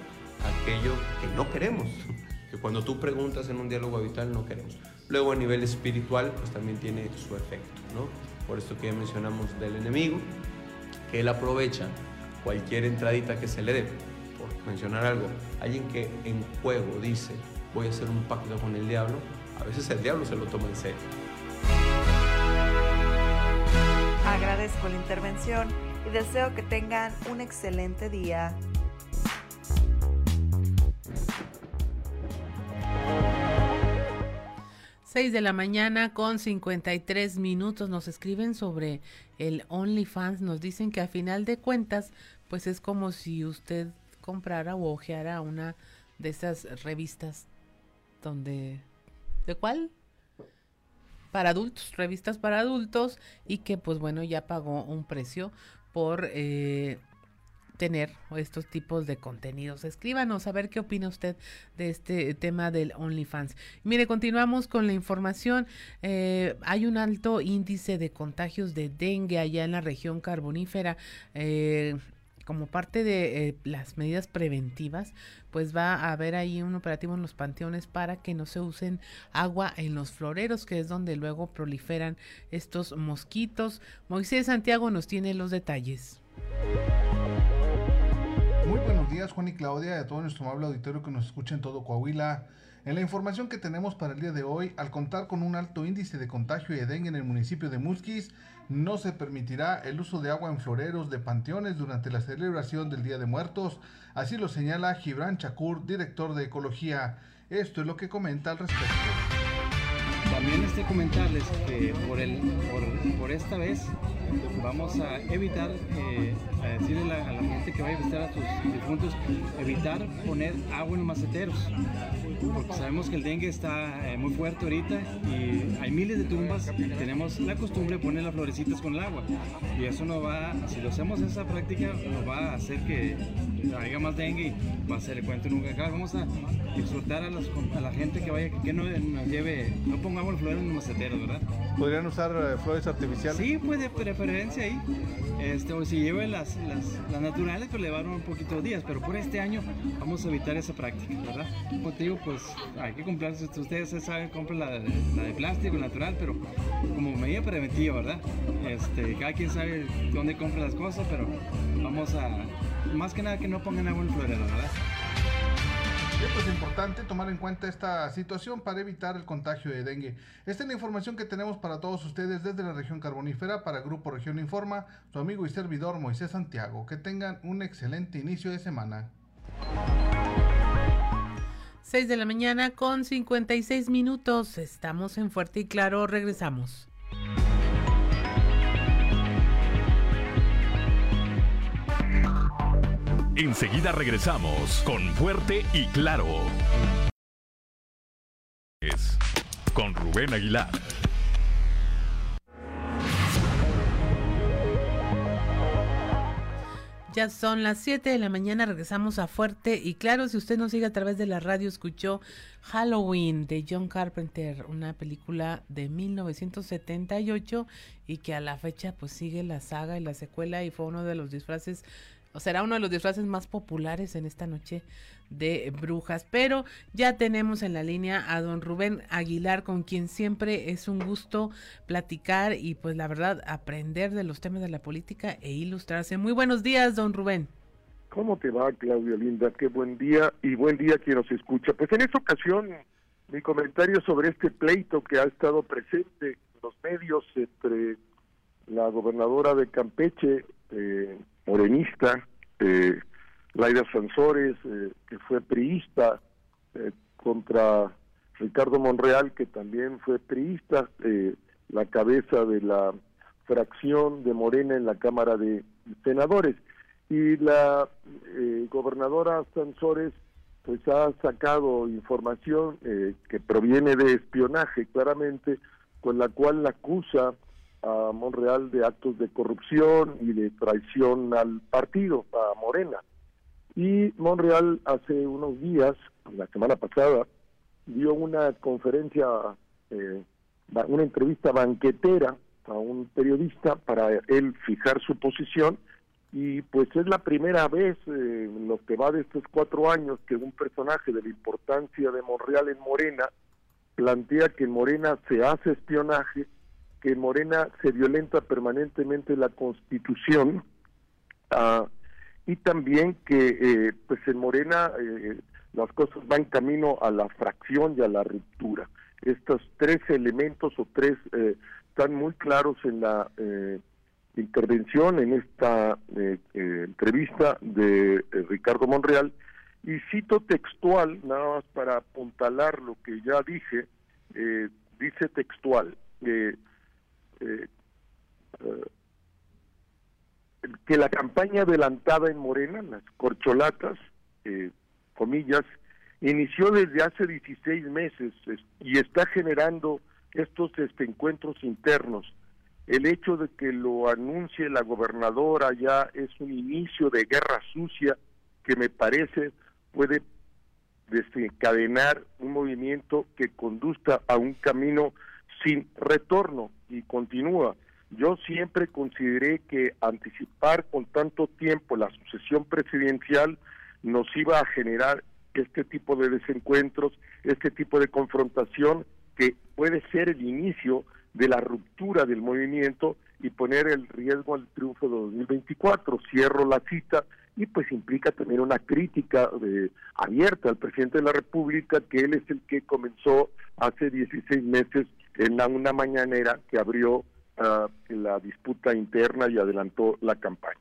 a aquello que no queremos, [LAUGHS] que cuando tú preguntas en un diálogo habitual no queremos. Luego a nivel espiritual, pues también tiene su efecto, ¿no? Por esto que ya mencionamos del enemigo, que él aprovecha cualquier entradita que se le dé, por mencionar algo, alguien que en juego dice, voy a hacer un pacto con el diablo, a veces el diablo se lo toma en serio. Agradezco la intervención y deseo que tengan un excelente día. Seis de la mañana con 53 minutos nos escriben sobre el OnlyFans. Nos dicen que a final de cuentas, pues es como si usted comprara o ojeara una de esas revistas donde... ¿De cuál? Para adultos, revistas para adultos y que pues bueno ya pagó un precio por eh, tener estos tipos de contenidos. Escríbanos a ver qué opina usted de este tema del OnlyFans. Mire, continuamos con la información. Eh, hay un alto índice de contagios de dengue allá en la región carbonífera. Eh, como parte de eh, las medidas preventivas, pues va a haber ahí un operativo en los panteones para que no se usen agua en los floreros, que es donde luego proliferan estos mosquitos. Moisés Santiago nos tiene los detalles. Muy buenos días, Juan y Claudia, y a todo nuestro amable auditorio que nos escucha en todo Coahuila. En la información que tenemos para el día de hoy, al contar con un alto índice de contagio de dengue en el municipio de Musquis, no se permitirá el uso de agua en floreros de panteones durante la celebración del Día de Muertos. Así lo señala Gibran Chakur, director de Ecología. Esto es lo que comenta al respecto. También este comentarles que por, el, por, esta vez vamos a evitar, eh, a decirle a la, gente que vaya a visitar a sus difuntos, evitar poner agua en los maceteros, porque sabemos que el dengue está eh, muy fuerte ahorita y hay miles de tumbas, tenemos la costumbre de poner las florecitas con el agua y eso no va, si lo hacemos esa práctica, nos va a hacer que haya más dengue y va a ser el cuento nunca acá. Vamos a exhortar a, la gente que vaya, que no nos lleve, no pongamos flores en los maceteros, ¿verdad? ¿Podrían usar eh, flores artificiales? Sí, pues de preferencia ahí. Este, o si lleven las, las, naturales, pues le van un poquito de días, pero por este año vamos a evitar esa práctica, ¿verdad? Como te digo, pues hay que comprar, ustedes saben, compren la, la de plástico natural, pero como medida preventiva, ¿verdad? Este, cada quien sabe dónde compra las cosas, pero vamos a, más que nada que no pongan agua en florero, ¿verdad? Pues es importante tomar en cuenta esta situación para evitar el contagio de dengue. Esta es la información que tenemos para todos ustedes desde la región carbonífera para Grupo Región Informa, su amigo y servidor Moisés Santiago. Que tengan un excelente inicio de semana. 6 de la mañana con 56 minutos. Estamos en Fuerte y Claro. Regresamos. Enseguida regresamos con Fuerte y Claro. Con Rubén Aguilar. Ya son las 7 de la mañana, regresamos a Fuerte y claro, si usted nos sigue a través de la radio, escuchó Halloween de John Carpenter, una película de 1978 y que a la fecha pues sigue la saga y la secuela y fue uno de los disfraces será uno de los disfraces más populares en esta noche de brujas. Pero ya tenemos en la línea a don Rubén Aguilar, con quien siempre es un gusto platicar y pues la verdad aprender de los temas de la política e ilustrarse. Muy buenos días, don Rubén. ¿Cómo te va, Claudia Linda? Qué buen día y buen día quien nos escucha. Pues en esta ocasión mi comentario sobre este pleito que ha estado presente en los medios entre la gobernadora de Campeche, eh, morenista, eh, Laida Sansores, eh, que fue priista, eh, contra Ricardo Monreal, que también fue priista, eh, la cabeza de la fracción de Morena en la Cámara de Senadores. Y la gobernadora Sansores pues ha sacado información que proviene de espionaje claramente, con la cual la acusa a Monreal de actos de corrupción y de traición al partido, a Morena. Y Monreal hace unos días, la semana pasada, dio una conferencia, eh, una entrevista banquetera a un periodista para él fijar su posición y pues es la primera vez eh, en lo que va de estos cuatro años que un personaje de la importancia de Monreal en Morena plantea que en Morena se hace espionaje que en Morena se violenta permanentemente la Constitución ah, y también que eh, pues en Morena eh, las cosas van camino a la fracción y a la ruptura. Estos tres elementos o tres eh, están muy claros en la intervención en esta entrevista de Ricardo Monreal y cito textual, nada más para apuntalar lo que ya dije, dice textual, eh, eh, que la campaña adelantada en Morena, las corcholatas, eh, comillas, inició desde hace 16 meses y está generando estos este, encuentros internos. El hecho de que lo anuncie la gobernadora ya es un inicio de guerra sucia que me parece puede desencadenar un movimiento que conduzca a un camino sin retorno y continúa. Yo siempre consideré que anticipar con tanto tiempo la sucesión presidencial nos iba a generar este tipo de desencuentros, este tipo de confrontación que puede ser el inicio de la ruptura del movimiento y poner el riesgo al triunfo de 2024. Cierro la cita y pues implica también una crítica eh, abierta al presidente de la República, que él es el que comenzó hace 16 meses en una mañanera que abrió ah, la disputa interna y adelantó la campaña.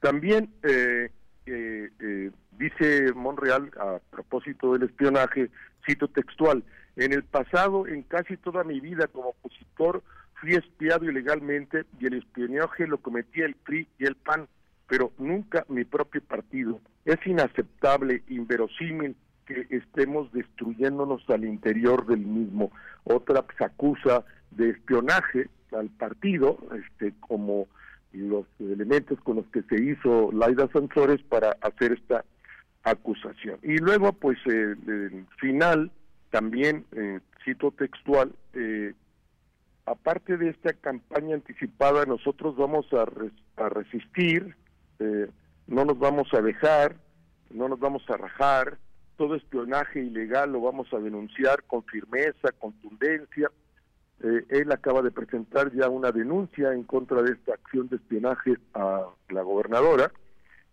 También eh, eh, dice Monreal, a propósito del espionaje, cito textual, en el pasado, en casi toda mi vida como opositor, fui espiado ilegalmente y el espionaje lo cometía el PRI y el PAN, pero nunca mi propio partido. Es inaceptable, inverosímil que estemos destruyéndonos al interior del mismo. Otra se acusa de espionaje al partido, este, como los elementos con los que se hizo Laida Sansores para hacer esta acusación. Y luego, pues, eh, el final, también, eh, cito textual, eh, aparte de esta campaña anticipada, nosotros vamos a, a resistir, eh, no nos vamos a dejar, no nos vamos a rajar, todo espionaje ilegal lo vamos a denunciar con firmeza, contundencia. Eh, él acaba de presentar ya una denuncia en contra de esta acción de espionaje a la gobernadora,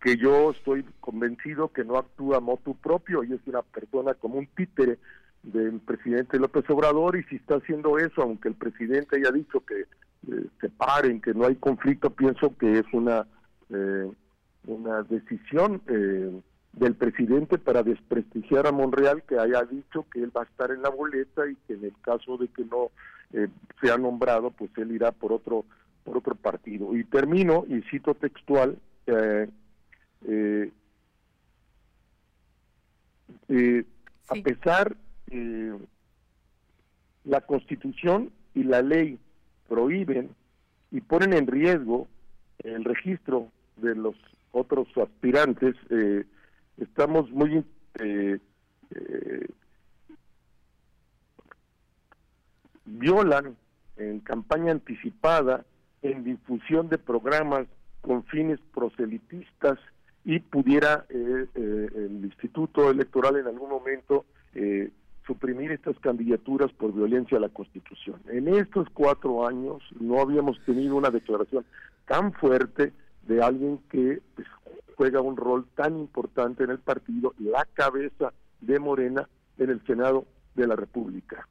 que yo estoy convencido que no actúa motu propio y es una persona como un títere del presidente López Obrador y si está haciendo eso, aunque el presidente haya dicho que eh, se paren, que no hay conflicto, pienso que es una eh, una decisión eh, del presidente para desprestigiar a Monreal que haya dicho que él va a estar en la boleta y que en el caso de que no sea nombrado, pues él irá por otro por otro partido. Y termino y cito textual. A pesar eh, la Constitución y la ley prohíben y ponen en riesgo el registro de los otros aspirantes, eh, estamos muy eh, eh, violan en campaña anticipada, en difusión de programas con fines proselitistas y pudiera el Instituto Electoral en algún momento eh, suprimir estas candidaturas por violencia a la Constitución. En estos cuatro años no habíamos tenido una declaración tan fuerte de alguien que pues, juega un rol tan importante en el partido, la cabeza de Morena en el Senado de la República.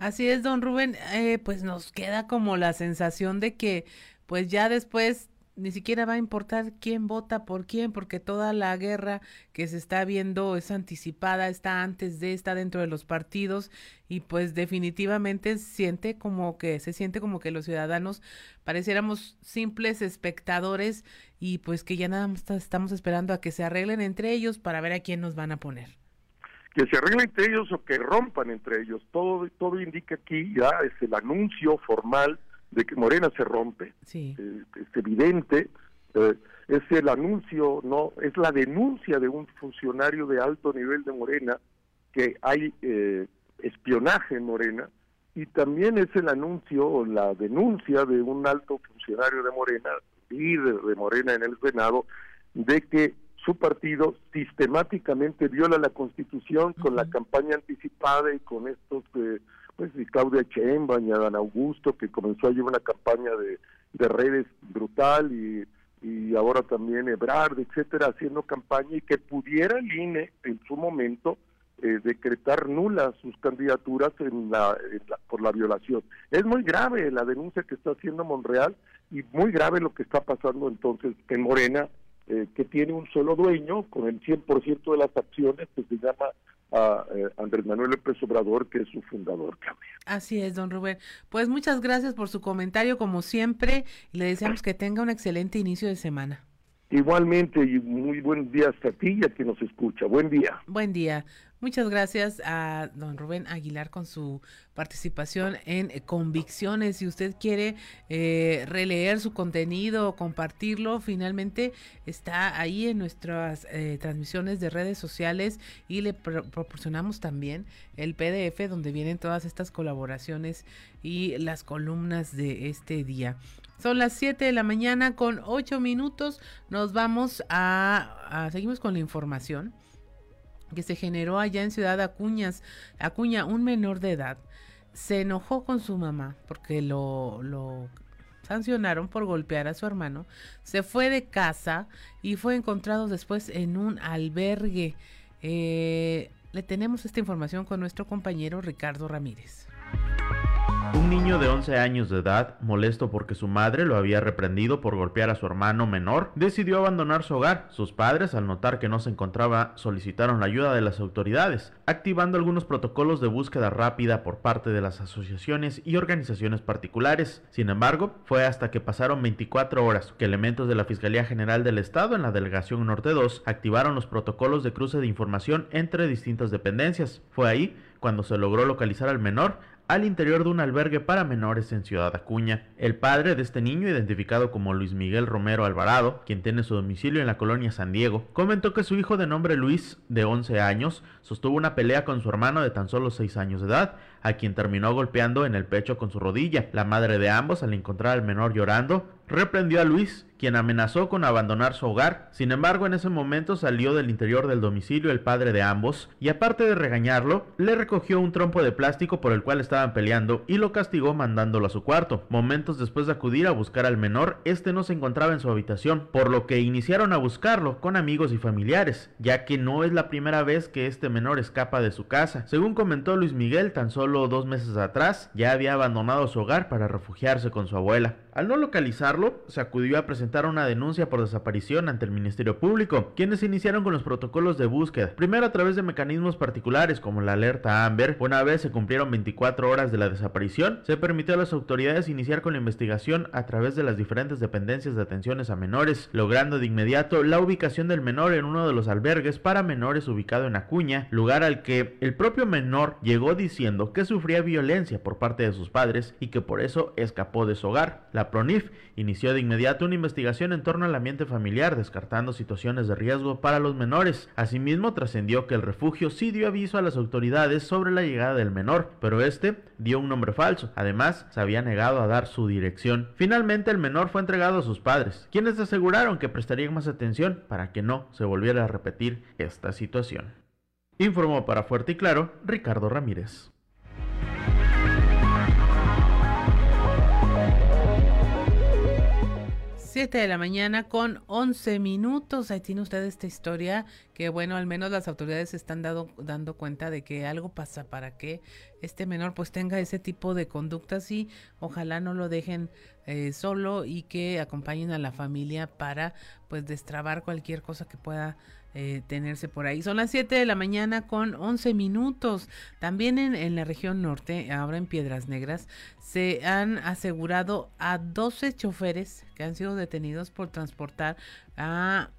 Así es, don Rubén, eh, pues nos queda como la sensación de que pues ya después ni siquiera va a importar quién vota por quién, porque toda la guerra que se está viendo es anticipada, está antes de, está dentro de los partidos y pues definitivamente siente como que, se siente como que los ciudadanos pareciéramos simples espectadores y pues que ya nada más estamos esperando a que se arreglen entre ellos para ver a quién nos van a poner. Que se arreglen entre ellos o que rompan entre ellos. Todo, todo indica aquí ya es el anuncio formal de que Morena se rompe. Eh, es evidente, eh, es el anuncio, no, es la denuncia de un funcionario de alto nivel de Morena que hay eh, espionaje en Morena y también es el anuncio o la denuncia de un alto funcionario de Morena, líder de Morena en el Senado, de que su partido sistemáticamente viola la Constitución con la campaña anticipada y con estos pues y Claudia Chemba y Adán Augusto, que comenzó a llevar una campaña de, redes brutal y, y ahora también Ebrard, etcétera, haciendo campaña y que pudiera el INE en su momento eh, decretar nulas sus candidaturas en la, por la violación. Es muy grave la denuncia que está haciendo Monreal y muy grave lo que está pasando entonces en Morena, eh, que tiene un solo dueño con el 100% de las acciones que se llama a eh, Andrés Manuel López Obrador, que es su fundador, Claudia. Así es, don Rubén. Pues muchas gracias por su comentario, como siempre, y le deseamos que tenga un excelente inicio de semana. Igualmente, y muy buen día a ti y a quien nos escucha. Buen día. Buen día. Muchas gracias a don Rubén Aguilar con su participación en Convicciones. Si usted quiere eh, releer su contenido o compartirlo, finalmente está ahí en nuestras eh, transmisiones de redes sociales y le proporcionamos también el PDF donde vienen todas estas colaboraciones y las columnas de este día. Son las 7 de la mañana con 8 minutos. Nos vamos a, a seguimos con la información que se generó allá en Ciudad Acuñas, Acuña, un menor de edad, se enojó con su mamá porque lo, lo sancionaron por golpear a su hermano, se fue de casa y fue encontrado después en un albergue. Eh, le tenemos esta información con nuestro compañero Ricardo Ramírez. Un niño de 11 años de edad, molesto porque su madre lo había reprendido por golpear a su hermano menor, decidió abandonar su hogar. Sus padres, al notar que no se encontraba, solicitaron la ayuda de las autoridades, activando algunos protocolos de búsqueda rápida por parte de las asociaciones y organizaciones particulares. Sin embargo, fue hasta que pasaron 24 horas que elementos de la Fiscalía General del Estado en la Delegación Norte 2 activaron los protocolos de cruce de información entre distintas dependencias. Fue ahí cuando se logró localizar al menor al interior de un albergue para menores en Ciudad Acuña. El padre de este niño, identificado como Luis Miguel Romero Alvarado, quien tiene su domicilio en la colonia San Diego, comentó que su hijo de nombre Luis, de 11 años, sostuvo una pelea con su hermano de tan solo 6 años de edad, a quien terminó golpeando en el pecho con su rodilla. La madre de ambos, al encontrar al menor llorando, reprendió a Luis, quien amenazó con abandonar su hogar. Sin embargo, en ese momento salió del interior del domicilio el padre de ambos, y aparte de regañarlo, le recogió un trompo de plástico por el cual estaban peleando y lo castigó mandándolo a su cuarto. Momentos después de acudir a buscar al menor, este no se encontraba en su habitación, por lo que iniciaron a buscarlo con amigos y familiares, ya que no es la primera vez que este menor escapa de su casa. Según comentó Luis Miguel, tan solo dos meses atrás ya había abandonado su hogar para refugiarse con su abuela. Al no localizarlo, se acudió a presentar una denuncia por desaparición ante el Ministerio Público, quienes iniciaron con los protocolos de búsqueda, primero a través de mecanismos particulares como la alerta Amber. Una vez se cumplieron 24 horas de la desaparición, se permitió a las autoridades iniciar con la investigación a través de las diferentes dependencias de atenciones a menores, logrando de inmediato la ubicación del menor en uno de los albergues para menores ubicado en Acuña, lugar al que el propio menor llegó diciendo que sufría violencia por parte de sus padres y que por eso escapó de su hogar. PRONIF inició de inmediato una investigación en torno al ambiente familiar, descartando situaciones de riesgo para los menores. Asimismo, trascendió que el refugio sí dio aviso a las autoridades sobre la llegada del menor, pero este dio un nombre falso. Además, se había negado a dar su dirección. Finalmente, el menor fue entregado a sus padres, quienes aseguraron que prestarían más atención para que no se volviera a repetir esta situación. Informó para Fuerte y Claro Ricardo Ramírez. 7 de la mañana con 11 minutos. Ahí tiene usted esta historia que, bueno, al menos las autoridades están dado, dando cuenta de que algo pasa para que este menor pues tenga ese tipo de conductas y ojalá no lo dejen eh, solo y que acompañen a la familia para pues destrabar cualquier cosa que pueda eh, tenerse por ahí. Son las 7 de la mañana con 11 minutos. También en, la región norte, ahora en Piedras Negras, se han asegurado a 12 choferes que han sido detenidos por transportar a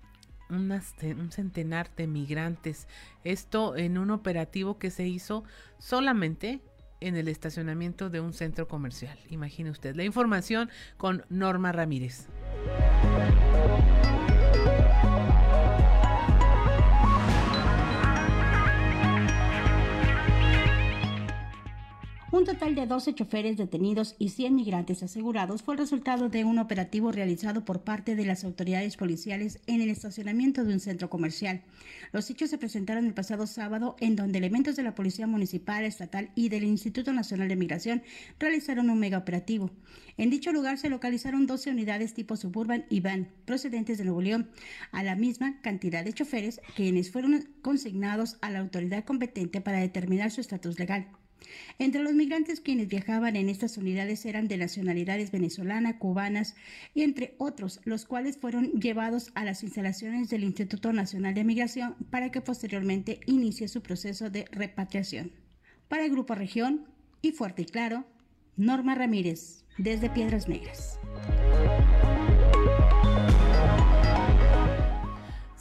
un centenar de migrantes. Esto en un operativo que se hizo solamente en el estacionamiento de un centro comercial. Imagine usted. La información con Norma Ramírez. Un total de 12 choferes detenidos y 100 migrantes asegurados fue el resultado de un operativo realizado por parte de las autoridades policiales en el estacionamiento de un centro comercial. Los hechos se presentaron el pasado sábado en donde elementos de la Policía Municipal, Estatal y del Instituto Nacional de Migración realizaron un mega operativo. En dicho lugar se localizaron 12 unidades tipo Suburban y Van procedentes de Nuevo León, a la misma cantidad de choferes quienes fueron consignados a la autoridad competente para determinar su estatus legal. Entre los migrantes quienes viajaban en estas unidades eran de nacionalidades venezolana, cubanas y entre otros, los cuales fueron llevados a las instalaciones del Instituto Nacional de Migración para que posteriormente inicie su proceso de repatriación. Para el Grupo Región y Fuerte y Claro, Norma Ramírez, desde Piedras Negras.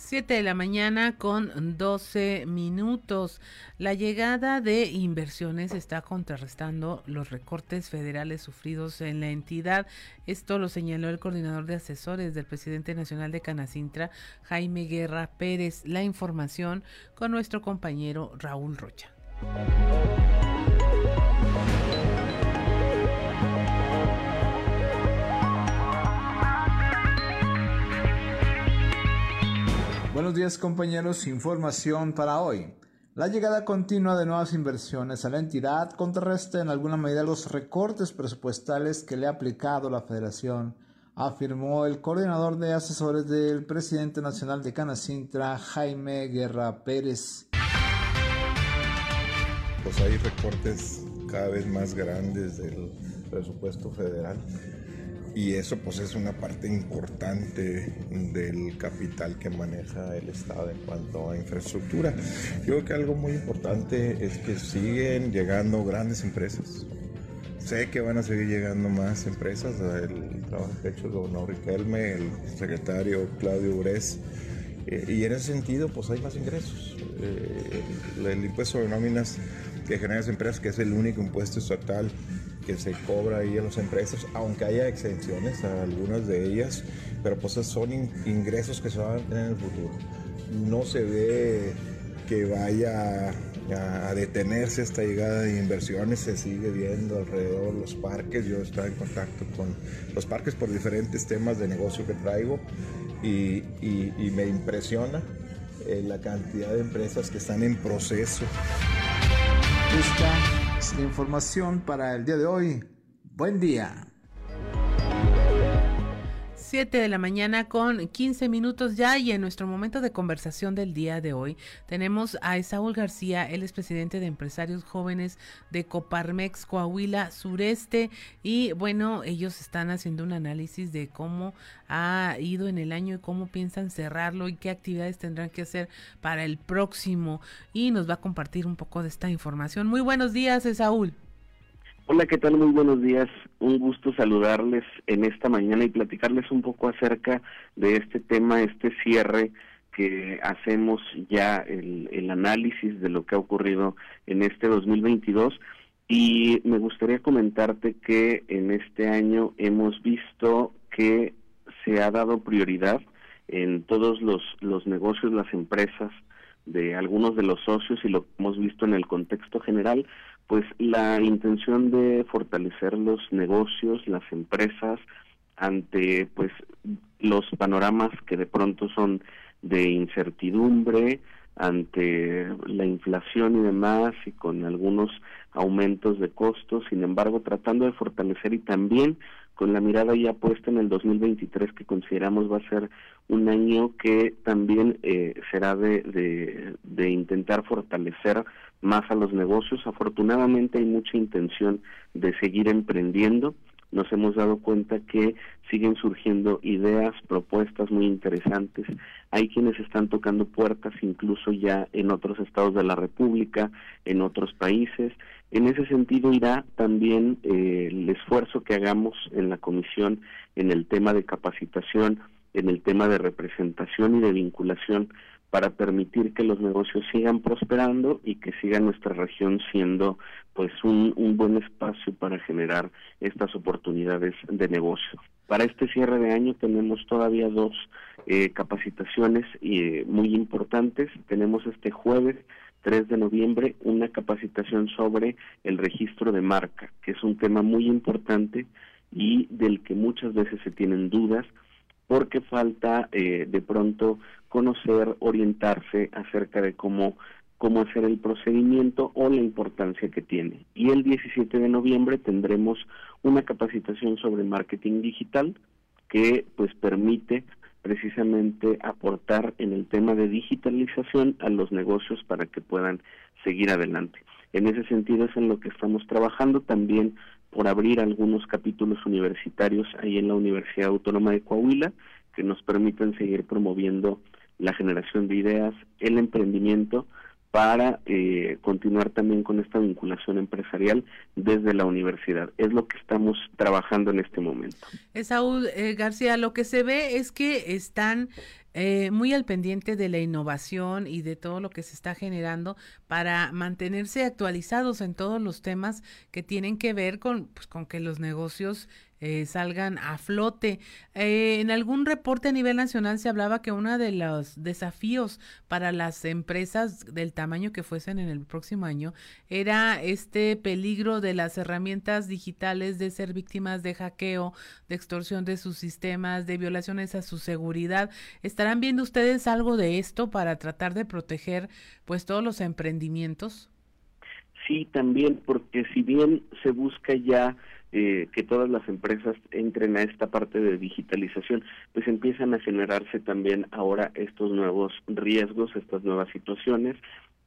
7 de la mañana con 12 minutos. La llegada de inversiones está contrarrestando los recortes federales sufridos en la entidad. Esto lo señaló el coordinador de asesores del presidente nacional de Canacintra, Jaime Guerra Pérez. La información con nuestro compañero Raúl Rocha. Buenos días compañeros, información para hoy. La llegada continua de nuevas inversiones a la entidad contrarresta en alguna medida los recortes presupuestales que le ha aplicado la federación, afirmó el coordinador de asesores del presidente nacional de Canacintra, Jaime Guerra Pérez. Pues hay recortes cada vez más grandes del presupuesto federal y eso pues es una parte importante del capital que maneja el Estado en cuanto a infraestructura. Yo creo que algo muy importante es que siguen llegando grandes empresas. Sé que van a seguir llegando más empresas, el trabajo que ha hecho el gobernador Riquelme, el secretario Claudio Ures, eh, y en ese sentido pues hay más ingresos. Eh, el impuesto de nóminas que generan las empresas, que es el único impuesto estatal que se cobra ahí a las empresas, aunque haya exenciones a algunas de ellas, pero pues son ingresos que se van a tener en el futuro. No se ve que vaya a detenerse esta llegada de inversiones, se sigue viendo alrededor los parques, yo estoy en contacto con los parques por diferentes temas de negocio que traigo y, me impresiona eh, la cantidad de empresas que están en proceso. Esta la información para el día de hoy. Buen día. 7 de la mañana con 15 minutos ya y en nuestro momento de conversación del día de hoy tenemos a Esaúl García, él es presidente de empresarios jóvenes de Coparmex Coahuila Sureste y bueno, ellos están haciendo un análisis de cómo ha ido en el año y cómo piensan cerrarlo y qué actividades tendrán que hacer para el próximo y nos va a compartir un poco de esta información. Muy buenos días, Esaúl. Hola, ¿qué tal? Muy buenos días. Un gusto saludarles en esta mañana y platicarles un poco acerca de este tema, este cierre que hacemos ya el, el análisis de lo que ha ocurrido en este 2022 y me gustaría comentarte que en este año hemos visto que se ha dado prioridad en todos los, los negocios, las empresas de algunos de los socios y lo hemos visto en el contexto general, pues la intención de fortalecer los negocios, las empresas ante pues los panoramas que de pronto son de incertidumbre ante la inflación y demás y con algunos aumentos de costos, sin embargo tratando de fortalecer y también con la mirada ya puesta en el 2023 que consideramos va a ser un año que también eh, será de, de, de, intentar fortalecer más a los negocios. Afortunadamente hay mucha intención de seguir emprendiendo. Nos hemos dado cuenta que siguen surgiendo ideas, propuestas muy interesantes. Hay quienes están tocando puertas incluso ya en otros estados de la República, en otros países en ese sentido irá también eh, el esfuerzo que hagamos en la comisión en el tema de capacitación, en el tema de representación y de vinculación para permitir que los negocios sigan prosperando y que siga nuestra región siendo pues un, buen espacio para generar estas oportunidades de negocio. Para este cierre de año tenemos todavía dos eh, capacitaciones eh, muy importantes. Tenemos este jueves 3 de noviembre una capacitación sobre el registro de marca, que es un tema muy importante y del que muchas veces se tienen dudas porque falta eh, de pronto conocer, orientarse acerca de cómo cómo hacer el procedimiento o la importancia que tiene. Y el 17 de noviembre tendremos una capacitación sobre marketing digital que pues permite precisamente aportar en el tema de digitalización a los negocios para que puedan seguir adelante. En ese sentido es en lo que estamos trabajando también por abrir algunos capítulos universitarios ahí en la Universidad Autónoma de Coahuila que nos permiten seguir promoviendo la generación de ideas, el emprendimiento, para eh, continuar también con esta vinculación empresarial desde la universidad. Es lo que estamos trabajando en este momento. Saúl eh, García, lo que se ve es que están eh, muy al pendiente de la innovación y de todo lo que se está generando para mantenerse actualizados en todos los temas que tienen que ver con, pues, con que los negocios eh, salgan a flote. Eh, en algún reporte a nivel nacional se hablaba que uno de los desafíos para las empresas del tamaño que fuesen en el próximo año era este peligro de las herramientas digitales de ser víctimas de hackeo, de extorsión de sus sistemas, de violaciones a su seguridad. ¿Estarán viendo ustedes algo de esto para tratar de proteger pues todos los emprendimientos? Sí, también, porque si bien se busca ya eh, que todas las empresas entren a esta parte de digitalización, pues empiezan a generarse también ahora estos nuevos riesgos, estas nuevas situaciones.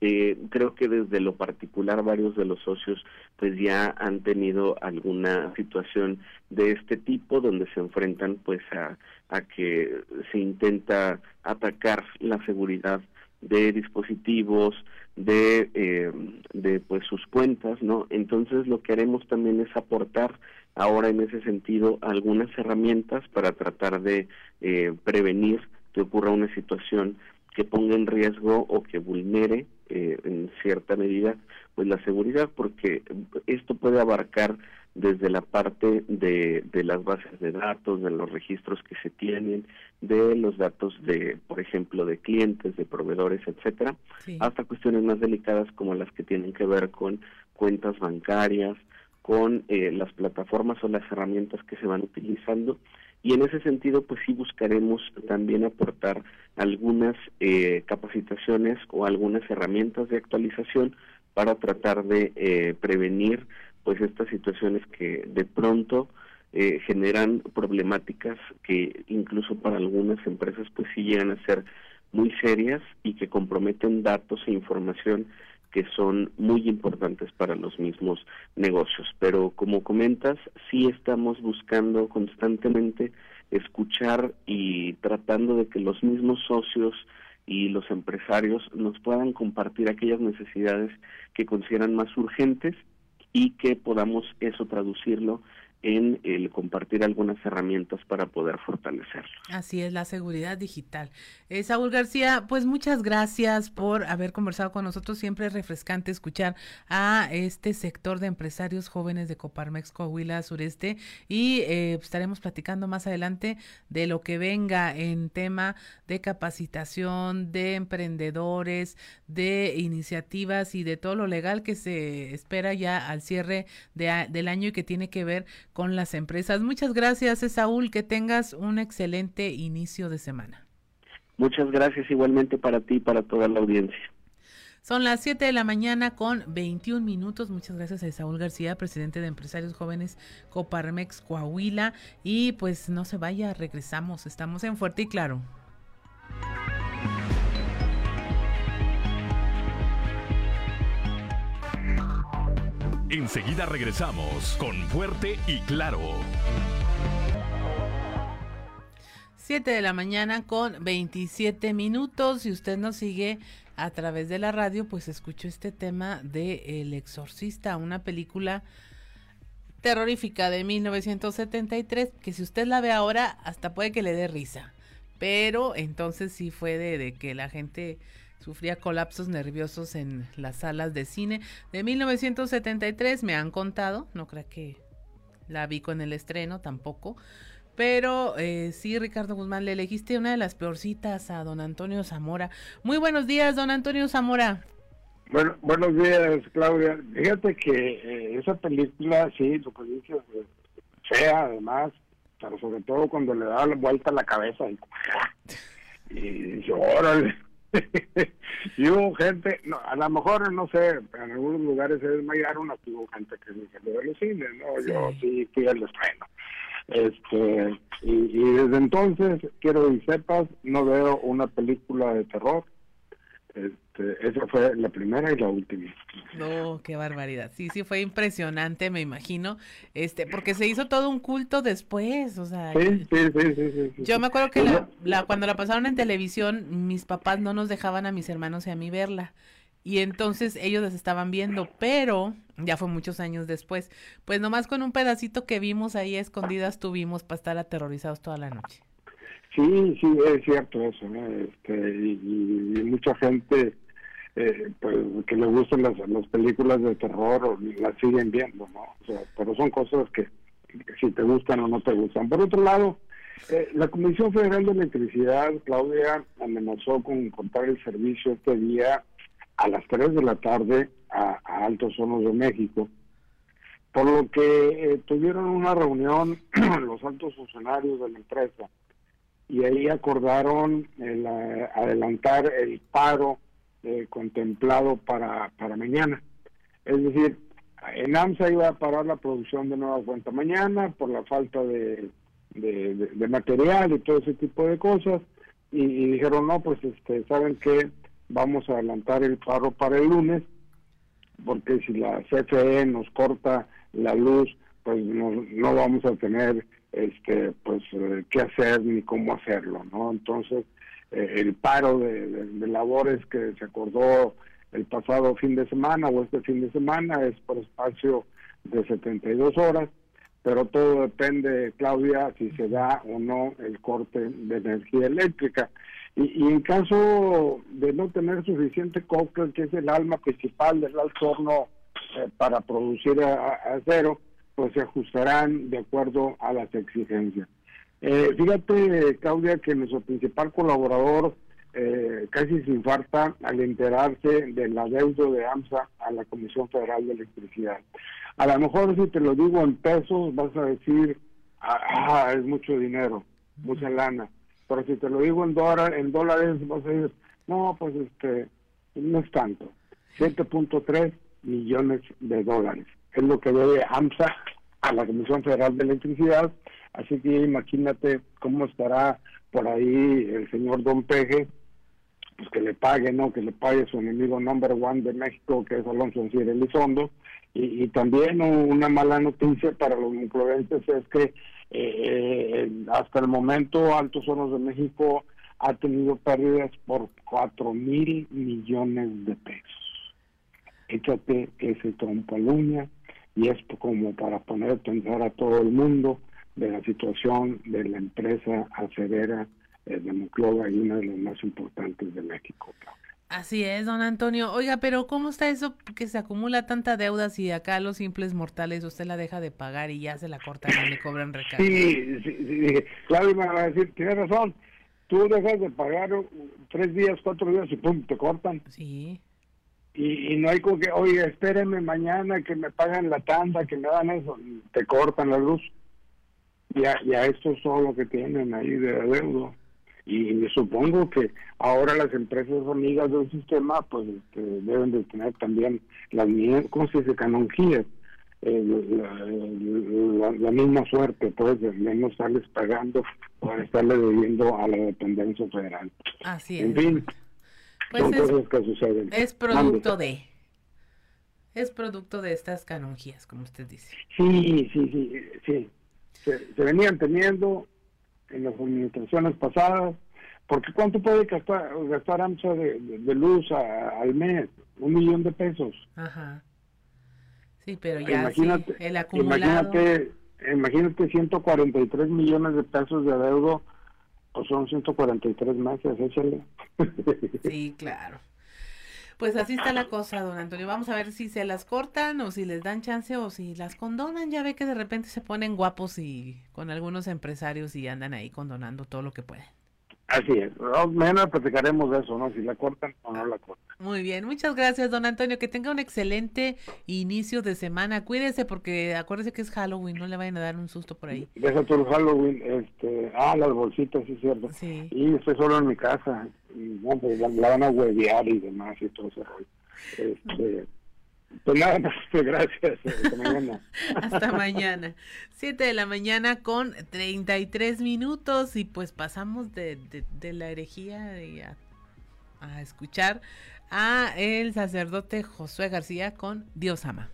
Eh, creo que desde lo particular varios de los socios pues ya han tenido alguna situación de este tipo donde se enfrentan pues a, a que se intenta atacar la seguridad de dispositivos, de, eh, de pues sus cuentas, ¿no? Entonces lo que haremos también es aportar ahora en ese sentido algunas herramientas para tratar de eh, prevenir que ocurra una situación que ponga en riesgo o que vulnere eh, en cierta medida pues la seguridad porque esto puede abarcar desde la parte de, de las bases de datos, de los registros que se tienen, de los datos de, por ejemplo, de clientes, de proveedores, etcétera, hasta cuestiones más delicadas como las que tienen que ver con cuentas bancarias, con eh, las plataformas o las herramientas que se van utilizando y en ese sentido pues sí buscaremos también aportar algunas eh, capacitaciones o algunas herramientas de actualización para tratar de eh, prevenir pues estas situaciones que de pronto eh, generan problemáticas que incluso para algunas empresas pues sí llegan a ser muy serias y que comprometen datos e información que son muy importantes para los mismos negocios. Pero como comentas, sí estamos buscando constantemente escuchar y tratando de que los mismos socios y los empresarios nos puedan compartir aquellas necesidades que consideran más urgentes y que podamos eso traducirlo en el compartir algunas herramientas para poder fortalecerlo. Así es, la seguridad digital. Eh, Saúl García, pues muchas gracias por haber conversado con nosotros. Siempre es refrescante escuchar a este sector de empresarios jóvenes de Coparmex Coahuila Sureste y eh, estaremos platicando más adelante de lo que venga en tema de capacitación, de emprendedores, de iniciativas y de todo lo legal que se espera ya al cierre de, del año y que tiene que ver con las empresas. Muchas gracias, Saúl, que tengas un excelente inicio de semana. Muchas gracias igualmente para ti y para toda la audiencia. Son las 7 de la mañana con 21 minutos. Muchas gracias a Saúl García, presidente de Empresarios Jóvenes Coparmex Coahuila. Y pues no se vaya, regresamos. Estamos en Fuerte y Claro. Enseguida regresamos con Fuerte y Claro. 7 de la mañana con 27 minutos. Si usted nos sigue a través de la radio, pues escuchó este tema de El Exorcista, una película terrorífica de 1973, que si usted la ve ahora, hasta puede que le dé risa. Pero entonces sí fue de, de que la gente Sufría colapsos nerviosos en las salas de cine. De 1973 me han contado, no creo que la vi con el estreno tampoco. Pero eh, sí, Ricardo Guzmán, le elegiste una de las peorcitas a don Antonio Zamora. Muy buenos días, don Antonio Zamora. Bueno, buenos días, Claudia. Fíjate que eh, esa película, sí, su película fea, además, pero sobre todo cuando le da la vuelta a la cabeza y, y [LAUGHS] y hubo gente, no, a lo mejor, no sé, en algunos lugares se desmayaron, no hubo gente que se salió de los cines, ¿no? Yo sí fui al estreno. Este, y, y, desde entonces, quiero que sepas, no veo una película de terror este, esa fue la primera y la última. No, qué barbaridad. Sí, sí, fue impresionante, me imagino. Este, porque se hizo todo un culto después, o sea. Sí, sí, sí, sí, Yo me acuerdo que la, la, cuando la pasaron en televisión, mis papás no nos dejaban a mis hermanos y a mí verla. Y entonces ellos las estaban viendo, pero ya fue muchos años después. Pues nomás con un pedacito que vimos ahí escondidas tuvimos para estar aterrorizados toda la noche. Sí, sí, es cierto eso, ¿no? Este, y, mucha gente eh, pues, que le gustan las, las películas de terror o las siguen viendo, ¿no? Pero son cosas que, si te gustan o no te gustan. Por otro lado, eh, la Comisión Federal de Electricidad, Claudia, amenazó con cortar el servicio este día a las 3 de la tarde a, Altos Hornos de México, por lo que eh, tuvieron una reunión [CLEARS THROAT] los altos funcionarios de la empresa y ahí acordaron el, eh, adelantar el paro contemplado para, para mañana. Es decir, en AMSA iba a parar la producción de nueva cuenta mañana por la falta de de, material y todo ese tipo de cosas y, dijeron no pues este saben que vamos a adelantar el paro para el lunes porque si la CFE nos corta la luz pues no, no vamos a tener este pues eh, qué hacer ni cómo hacerlo no entonces eh, el paro de, de, labores que se acordó el pasado fin de semana o este fin de semana es por espacio de 72 horas pero todo depende, Claudia, si se da o no el corte de energía eléctrica. Y, en caso de no tener suficiente coque, que es el alma principal del alto eh, para producir acero, pues se ajustarán de acuerdo a las exigencias. Eh, fíjate, Claudia, que nuestro principal colaborador eh, casi se infarta al enterarse del adeudo de AMSA a la Comisión Federal de Electricidad. A lo mejor si te lo digo en pesos vas a decir, ah, ah es mucho dinero, mucha lana. Pero si te lo digo en, dólar, en dólares vas a decir, no, pues este, no es tanto. 7.3 millones de dólares. Es lo que debe AMSA a la Comisión Federal de Electricidad. Así que imagínate cómo estará por ahí el señor Don Peje, pues que le pague, ¿no? Que le pague su enemigo number one de México, que es Alonso Encier Elizondo, y, también una mala noticia para los influencers es que eh, hasta el momento Altos Hornos de México ha tenido pérdidas por 4 mil millones de pesos. Échate ese trompo uña y esto como para poner a pensar a todo el mundo de la situación de la empresa acerera eh, de Monclova y una de las más importantes de México. Así es, don Antonio. Oiga, pero ¿cómo está eso que se acumula tanta deuda si acá los simples mortales usted la deja de pagar y ya se la cortan y le cobran [LAUGHS] recargo? Sí, sí, sí. Claro, me va a decir, tiene razón. Tú dejas de pagar tres días, cuatro días y pum, te cortan. Sí. Y, no hay como que, oye, espérenme mañana que me pagan la tanda, que me dan eso. Te cortan la luz. Ya, ya esto es todo lo que tienen ahí de deuda y supongo que ahora las empresas amigas del sistema pues este, deben de tener también las ¿cómo se dice? canonjías eh, la, misma suerte pues de no estarles pagando o estarle debiendo a la dependencia federal así es en fin pues son cosas que suceden es producto de es producto de estas canonjías como usted dice sí sí sí sí se venían teniendo en las administraciones pasadas, porque ¿cuánto puede gastar, gastar AMSA de, luz al mes? Un millón de pesos. Ajá. Sí, pero ya imagínate, el acumulado... Imagínate, imagínate 143 millones de pesos de adeudo, pues son 143 meses, échale. [LAUGHS] Sí, claro. Pues así está la cosa, don Antonio. Vamos a ver si se las cortan o si les dan chance o si las condonan. Ya ve que de repente se ponen guapos y con algunos empresarios y andan ahí condonando todo lo que pueden. Así es. Mañana platicaremos de eso, ¿no? Si la cortan o no la cortan. Muy bien. Muchas gracias, don Antonio. Que tenga un excelente inicio de semana. Cuídese porque acuérdese que es Halloween. No le vayan a dar un susto por ahí. Deja tu Halloween. Este, ah, las bolsitas, sí, cierto. Sí. Y estoy solo en mi casa. Y, no, pues la, van a huevear y demás y todo eso. Este, pues nada más, [LAUGHS] gracias. Hasta mañana. [LAUGHS] Hasta mañana. Siete de la mañana con 33 minutos y pues pasamos de, de, la herejía a, a, escuchar a el sacerdote Josué García con Dios ama.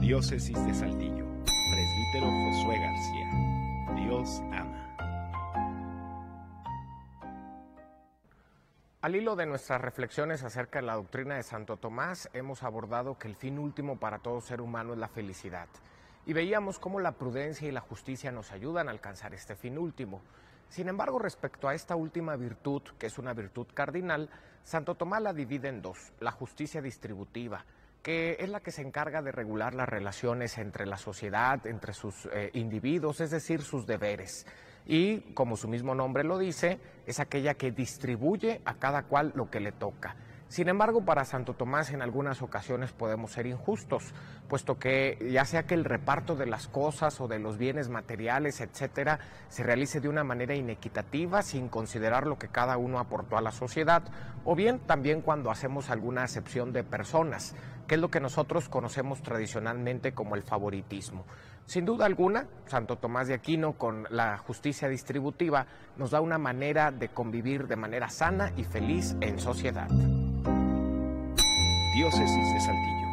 Diócesis de Saltillo, presbítero Josué García. Dios ama. Al hilo de nuestras reflexiones acerca de la doctrina de Santo Tomás, hemos abordado que el fin último para todo ser humano es la felicidad. Y veíamos cómo la prudencia y la justicia nos ayudan a alcanzar este fin último. Sin embargo, respecto a esta última virtud, que es una virtud cardinal, Santo Tomás la divide en dos, la justicia distributiva, que es la que se encarga de regular las relaciones entre la sociedad, entre sus eh, individuos, es decir, sus deberes. Y como su mismo nombre lo dice, es aquella que distribuye a cada cual lo que le toca. Sin embargo, para Santo Tomás en algunas ocasiones podemos ser injustos, puesto que ya sea que el reparto de las cosas o de los bienes materiales, etcétera, se realice de una manera inequitativa sin considerar lo que cada uno aportó a la sociedad, o bien también cuando hacemos alguna acepción de personas, que es lo que nosotros conocemos tradicionalmente como el favoritismo. Sin duda alguna, Santo Tomás de Aquino con la justicia distributiva nos da una manera de convivir de manera sana y feliz en sociedad. Diócesis de Saltillo.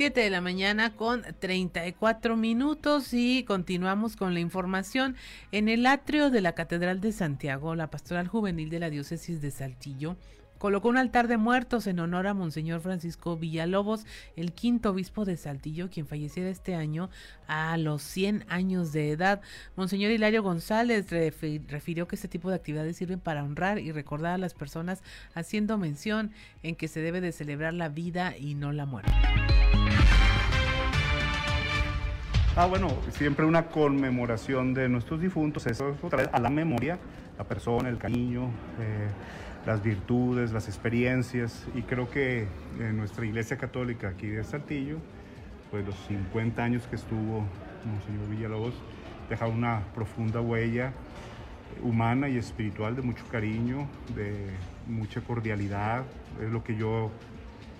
Siete de la mañana con 34 minutos y continuamos con la información. En el atrio de la Catedral de Santiago, la Pastoral Juvenil de la Diócesis de Saltillo colocó un altar de muertos en honor a Monseñor Francisco Villalobos, el quinto obispo de Saltillo, quien falleciera este año a los 100 años de edad. Monseñor Hilario González refirió que este tipo de actividades sirven para honrar y recordar a las personas, haciendo mención en que se debe de celebrar la vida y no la muerte. Ah, bueno, siempre una conmemoración de nuestros difuntos, eso es a la memoria, la persona, el cariño, eh, las virtudes, las experiencias y creo que en nuestra iglesia católica aquí de Saltillo, pues los 50 años que estuvo Monseñor Villalobos dejaron una profunda huella humana y espiritual de mucho cariño, de mucha cordialidad, es lo que yo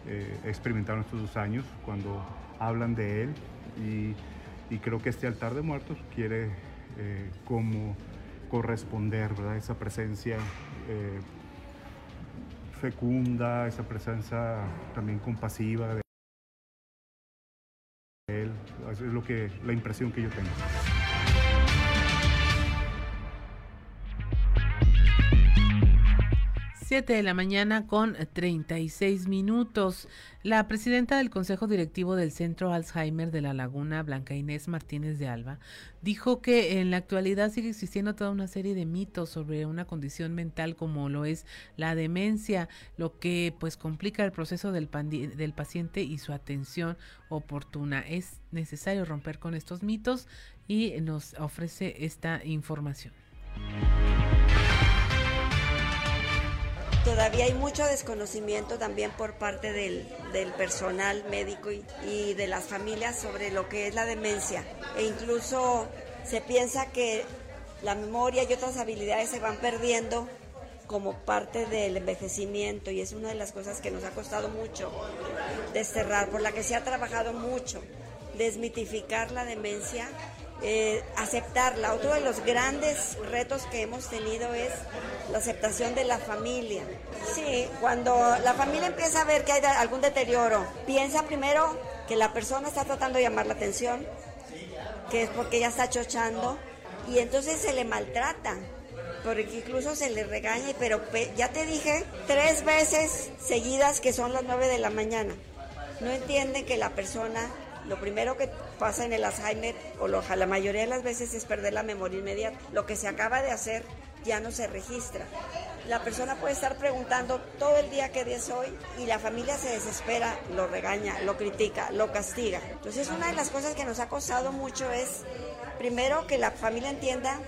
eh, he experimentado en estos dos años cuando hablan de él y, creo que este altar de muertos quiere eh, como corresponder ¿verdad? esa presencia eh, fecunda, esa presencia también compasiva de él. es lo que, la impresión que yo tengo. 7 de la mañana con 36 minutos. La presidenta del Consejo Directivo del Centro Alzheimer de la Laguna, Blanca Inés Martínez de Alba, dijo que en la actualidad sigue existiendo toda una serie de mitos sobre una condición mental como lo es la demencia, lo que pues complica el proceso del, del paciente y su atención oportuna. Es necesario romper con estos mitos y nos ofrece esta información. Todavía hay mucho desconocimiento también por parte del, personal médico y, de las familias sobre lo que es la demencia. E incluso se piensa que la memoria y otras habilidades se van perdiendo como parte del envejecimiento y es una de las cosas que nos ha costado mucho desterrar, por la que se ha trabajado mucho, desmitificar la demencia eh, aceptarla. Otro de los grandes retos que hemos tenido es la aceptación de la familia. Sí, cuando la familia empieza a ver que hay algún deterioro, piensa primero que la persona está tratando de llamar la atención, que es porque ella está chochando, y entonces se le maltrata, porque incluso se le regaña, pero ya te dije tres veces seguidas que son las nueve de la mañana. No entienden que la persona lo primero que pasa en el Alzheimer, o la mayoría de las veces, es perder la memoria inmediata. Lo que se acaba de hacer ya no se registra. La persona puede estar preguntando todo el día qué día es hoy y la familia se desespera, lo regaña, lo critica, lo castiga. Entonces una de las cosas que nos ha costado mucho es, primero, que la familia entienda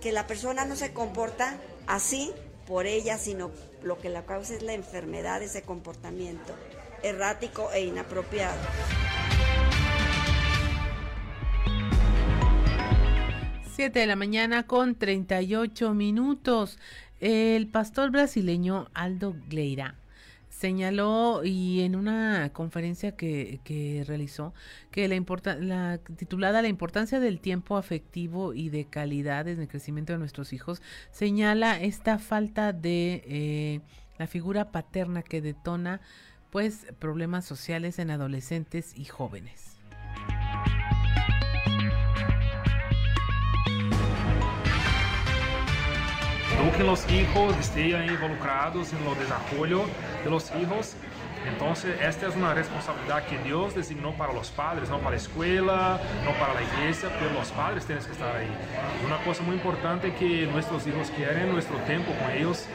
que la persona no se comporta así por ella, sino lo que la causa es la enfermedad, ese comportamiento errático e inapropiado. 7 de la mañana con 38 minutos. El pastor brasileño Aldo Gleira señaló y en una conferencia que, realizó que la, la titulada La importancia del tiempo afectivo y de calidad en el crecimiento de nuestros hijos señala esta falta de eh, la figura paterna que detona pues problemas sociales en adolescentes y jóvenes. Los hijos estén involucrados en el desarrollo de los hijos Entonces, esta es una responsabilidad que Dios designó para los padres, no para la escuela, no para la iglesia, pero los padres tienen que estar ahí. Una cosa muy importante que nuestros hijos quieren nuestro tiempo con ellos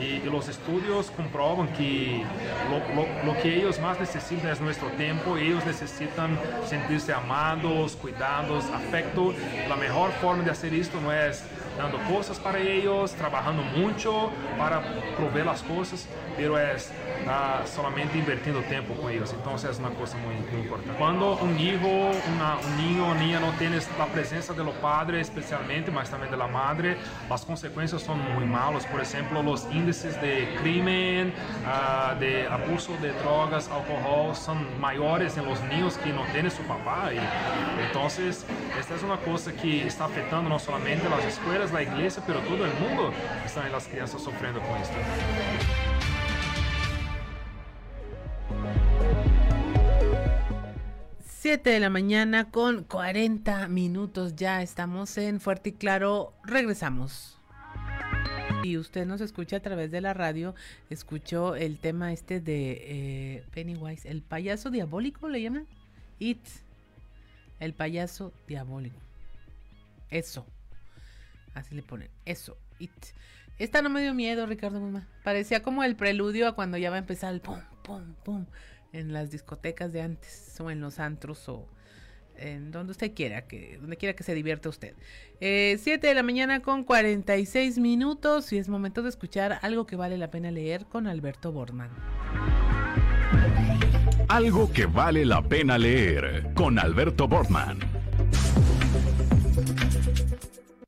y, los estudios comprueban que lo, lo, que ellos más necesitan es nuestro tiempo. Ellos necesitan sentirse amados, cuidados, afecto. La mejor forma de hacer esto no es dando cosas para ellos, trabajando mucho para proveer las cosas, pero es uh, solamente invirtiendo tiempo con ellos. Entonces es una cosa muy, muy importante. Cuando un hijo, una, un niño o niña no tiene la presencia de los padres especialmente, mas también de la madre, las consecuencias son muy malas. Por ejemplo, los índices de crimen, uh, de abuso de drogas, alcohol, son mayores en los niños que no tienen su papá. Y, entonces, esta es una cosa que está afectando no solamente las la iglesia, pero todo el mundo están las crianças sofrendo com esto. 7 de la mañana con 40 minutos. Ya estamos en Fuerte y Claro. Regresamos. Y usted nos escucha a través de la radio, escuchó el tema este de eh, Pennywise, el payaso diabólico, ¿le llaman? It. El payaso diabólico. Eso. Así le ponen. Eso. It. Esta no me dio miedo, Ricardo Muma. Parecía como el preludio a cuando ya va a empezar el pum, pum, pum en las discotecas de antes o en los antros o en donde usted quiera, que, donde quiera que se divierta usted. Eh, 7 de la mañana con 46 minutos y es momento de escuchar algo que vale la pena leer con Alberto Borman. Algo que vale la pena leer con Alberto Borman.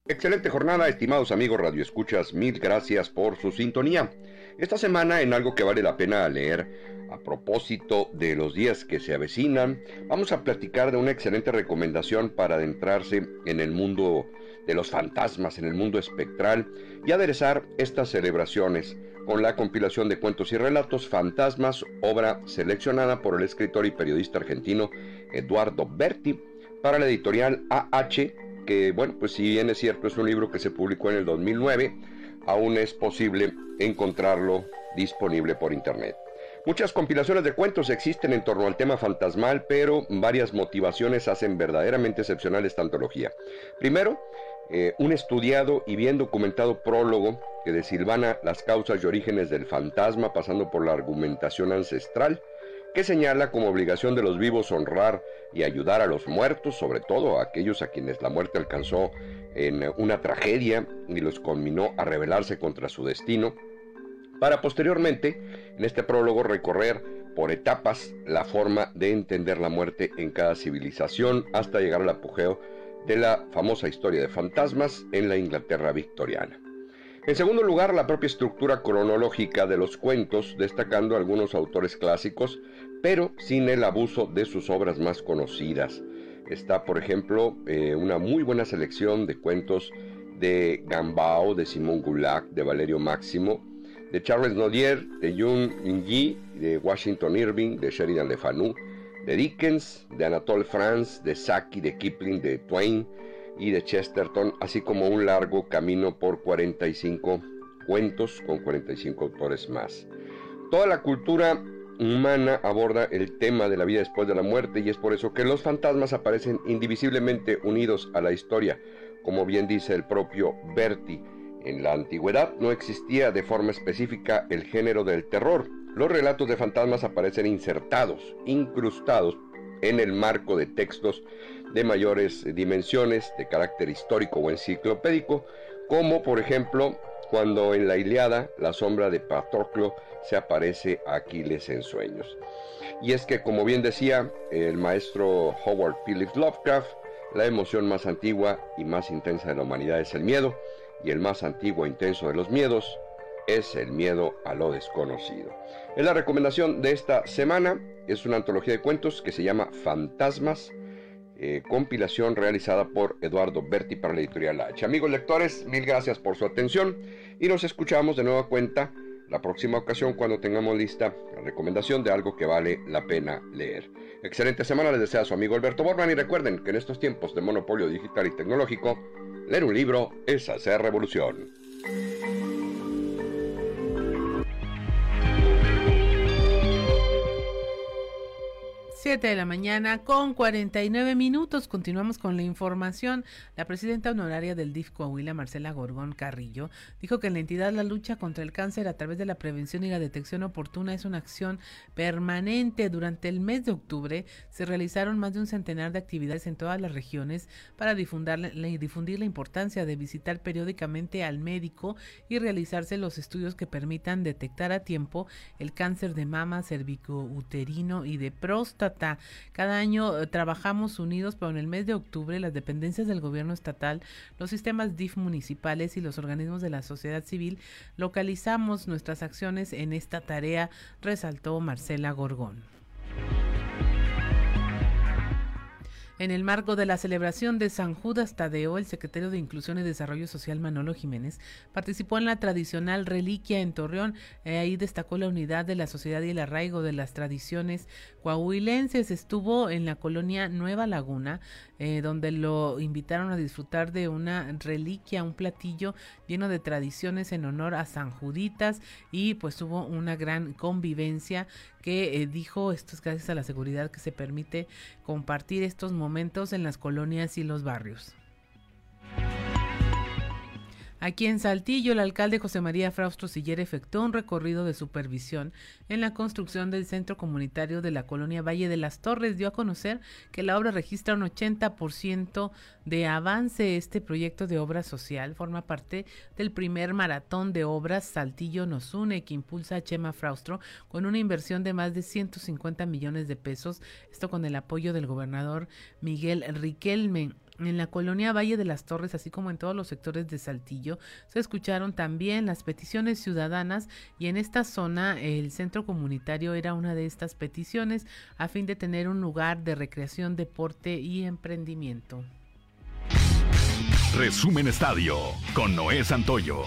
Excelente jornada, estimados amigos Radio Escuchas, mil gracias por su sintonía. Esta semana en algo que vale la pena leer a propósito de los días que se avecinan, vamos a platicar de una excelente recomendación para adentrarse en el mundo de los fantasmas, en el mundo espectral y aderezar estas celebraciones con la compilación de cuentos y relatos Fantasmas, obra seleccionada por el escritor y periodista argentino Eduardo Berti para la editorial AH, que bueno, pues si bien es cierto es un libro que se publicó en el 2009, aún es posible encontrarlo disponible por internet. Muchas compilaciones de cuentos existen en torno al tema fantasmal, pero varias motivaciones hacen verdaderamente excepcional esta antología. Primero, eh, un estudiado y bien documentado prólogo que desilvana las causas y orígenes del fantasma pasando por la argumentación ancestral, que señala como obligación de los vivos honrar y ayudar a los muertos, sobre todo a aquellos a quienes la muerte alcanzó en una tragedia y los conminó a rebelarse contra su destino para posteriormente, en este prólogo, recorrer por etapas la forma de entender la muerte en cada civilización hasta llegar al apogeo de la famosa historia de fantasmas en la Inglaterra victoriana. En segundo lugar, la propia estructura cronológica de los cuentos, destacando algunos autores clásicos, pero sin el abuso de sus obras más conocidas. Está, por ejemplo, eh, una muy buena selección de cuentos de Gambao, de Simón Gulac, de Valerio Máximo, de Charles Nodier, de Jung Yi, de Washington Irving, de Sheridan Le Fanu, de Dickens, de Anatole France, de Saki, de Kipling, de Twain y de Chesterton, así como un largo camino por 45 cuentos con 45 autores más. Toda la cultura humana aborda el tema de la vida después de la muerte y es por eso que los fantasmas aparecen indivisiblemente unidos a la historia, como bien dice el propio Berti en la antigüedad no existía de forma específica el género del terror. Los relatos de fantasmas aparecen insertados, incrustados en el marco de textos de mayores dimensiones, de carácter histórico o enciclopédico, como por ejemplo cuando en la Iliada la sombra de Patroclo se aparece Aquiles en sueños. Y es que, como bien decía el maestro Howard Phillips Lovecraft, la emoción más antigua y más intensa de la humanidad es el miedo, y el más antiguo e intenso de los miedos es el miedo a lo desconocido. Es la recomendación de esta semana, es una antología de cuentos que se llama Fantasmas, eh, compilación realizada por Eduardo Berti para la editorial H. Amigos lectores, mil gracias por su atención y nos escuchamos de nueva cuenta la próxima ocasión cuando tengamos lista la recomendación de algo que vale la pena leer. Excelente semana les desea su amigo Alberto Borman y recuerden que en estos tiempos de monopolio digital y tecnológico, Leer un libro es hacer revolución. 7 de la mañana con 49 minutos. Continuamos con la información. La presidenta honoraria del DIF Coahuila, Marcela Gorgón Carrillo, dijo que en la entidad la lucha contra el cáncer a través de la prevención y la detección oportuna es una acción permanente. Durante el mes de octubre se realizaron más de un centenar de actividades en todas las regiones para difundir, difundir la importancia de visitar periódicamente al médico y realizarse los estudios que permitan detectar a tiempo el cáncer de mama, cervicouterino y de próstata. Cada año eh, trabajamos unidos, pero en el mes de octubre las dependencias del gobierno estatal, los sistemas DIF municipales y los organismos de la sociedad civil localizamos nuestras acciones en esta tarea, resaltó Marcela Gorgón. En el marco de la celebración de San Judas Tadeo, el secretario de Inclusión y Desarrollo Social Manolo Jiménez participó en la tradicional reliquia en Torreón. Eh, ahí destacó la unidad de la sociedad y el arraigo de las tradiciones coahuilenses. Estuvo en la colonia Nueva Laguna, eh, donde lo invitaron a disfrutar de una reliquia, un platillo lleno de tradiciones en honor a San Juditas y pues hubo una gran convivencia que eh, dijo esto es gracias a la seguridad que se permite compartir estos momentos en las colonias y los barrios. Aquí en Saltillo, el alcalde José María Fraustro Siller efectuó un recorrido de supervisión en la construcción del centro comunitario de la colonia Valle de las Torres. Dio a conocer que la obra registra un 80% de avance. Este proyecto de obra social forma parte del primer maratón de obras Saltillo nos une que impulsa a Chema Fraustro con una inversión de más de 150 millones de pesos. Esto con el apoyo del gobernador Miguel Riquelme. En la colonia Valle de las Torres, así como en todos los sectores de Saltillo, se escucharon también las peticiones ciudadanas y en esta zona el centro comunitario era una de estas peticiones a fin de tener un lugar de recreación, deporte y emprendimiento. Resumen Estadio con Noé Santoyo.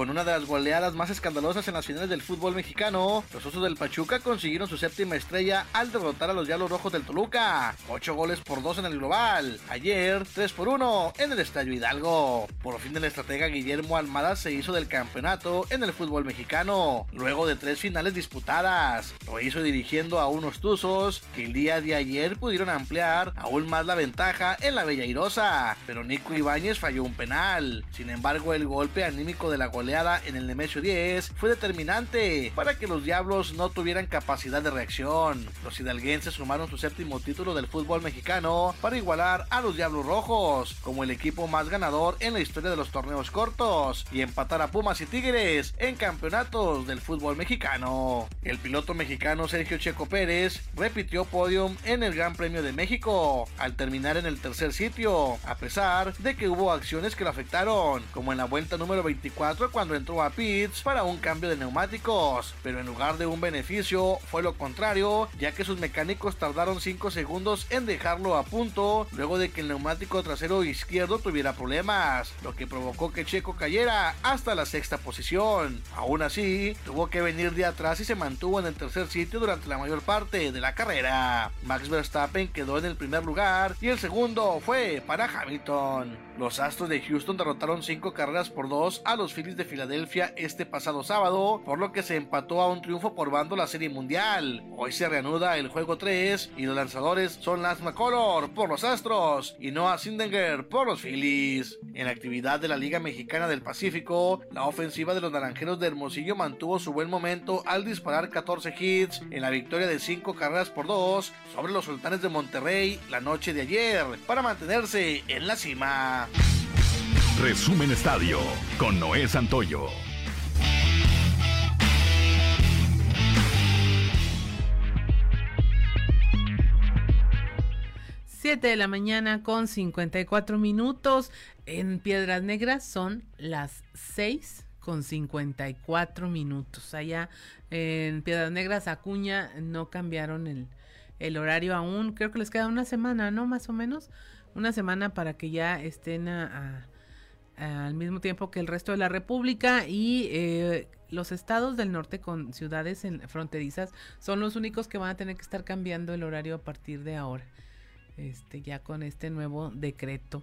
Con una de las goleadas más escandalosas en las finales del fútbol mexicano, los Osos del Pachuca consiguieron su séptima estrella al derrotar a los Diablos Rojos del Toluca. Ocho goles por dos en el global. Ayer, 3 por 1 en el Estadio Hidalgo. Por fin el estratega Guillermo Almada se hizo del campeonato en el fútbol mexicano, luego de tres finales disputadas. Lo hizo dirigiendo a unos Tuzos que el día de ayer pudieron ampliar aún más la ventaja en la Bella Irosa, pero Nico Ibáñez falló un penal. Sin embargo, el golpe anímico de la goleada en el Nemesio 10 fue determinante para que los Diablos no tuvieran capacidad de reacción. Los hidalguenses sumaron su séptimo título del fútbol mexicano para igualar a los Diablos Rojos como el equipo más ganador en la historia de los torneos cortos y empatar a Pumas y Tigres en campeonatos del fútbol mexicano. El piloto mexicano Sergio Checo Pérez repitió podium en el Gran Premio de México al terminar en el tercer sitio, a pesar de que hubo acciones que lo afectaron, como en la vuelta número 24 cuando entró a pits para un cambio de neumáticos, pero en lugar de un beneficio fue lo contrario, ya que sus mecánicos tardaron 5 segundos en dejarlo a punto luego de que el neumático trasero izquierdo tuviera problemas, lo que provocó que Checo cayera hasta la sexta posición. Aún así, tuvo que venir de atrás y se mantuvo en el tercer sitio durante la mayor parte de la carrera. Max Verstappen quedó en el primer lugar y el segundo fue para Hamilton. Los Astros de Houston derrotaron 5 carreras por 2 a los Phillies de Filadelfia este pasado sábado, por lo que se empató a un triunfo por bando la Serie Mundial. Hoy se reanuda el juego 3 y los lanzadores son Lance McCullers por los Astros y Noah Sindinger por los Phillies. En la actividad de la Liga Mexicana del Pacífico, la ofensiva de los Naranjeros de Hermosillo mantuvo su buen momento al disparar 14 hits en la victoria de 5 carreras por 2 sobre los Sultanes de Monterrey la noche de ayer para mantenerse en la cima. Resumen Estadio con Noé Santoyo. Siete de la mañana con 54 minutos. En Piedras Negras son las 6 con 54 minutos. Allá en Piedras Negras, Acuña, no cambiaron el, el horario aún. Creo que les queda una semana, ¿no? Más o menos. Una semana para que ya estén a al mismo tiempo que el resto de la República y eh, los estados del norte con ciudades en fronterizas son los únicos que van a tener que estar cambiando el horario a partir de ahora, este ya con este nuevo decreto.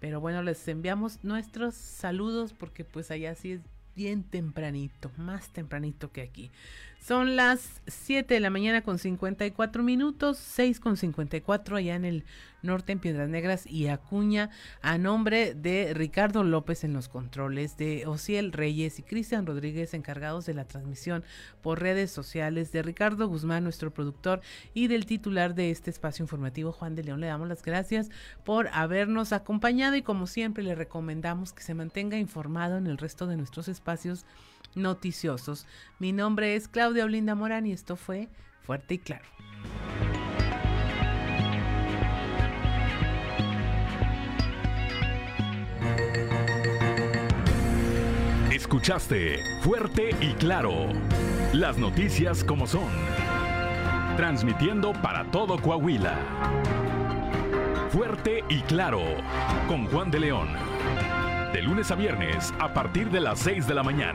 Pero bueno, les enviamos nuestros saludos porque pues allá sí bien tempranito, más tempranito que aquí. Son las 7 de la mañana con 54 minutos, 6 con 54 allá en el norte en Piedras Negras y Acuña, a nombre de Ricardo López en los controles, de Ociel Reyes y Cristian Rodríguez encargados de la transmisión por redes sociales, de Ricardo Guzmán, nuestro productor, y del titular de este espacio informativo, Juan de León. Le damos las gracias por habernos acompañado y como siempre le recomendamos que se mantenga informado en el resto de nuestros espacios noticiosos. Mi nombre es Claudia Olinda Morán y esto fue Fuerte y Claro. Escuchaste Fuerte y Claro. Las noticias como son. Transmitiendo para todo Coahuila. Fuerte y Claro. Con Juan de León. De lunes a viernes a partir de las 6 de la mañana.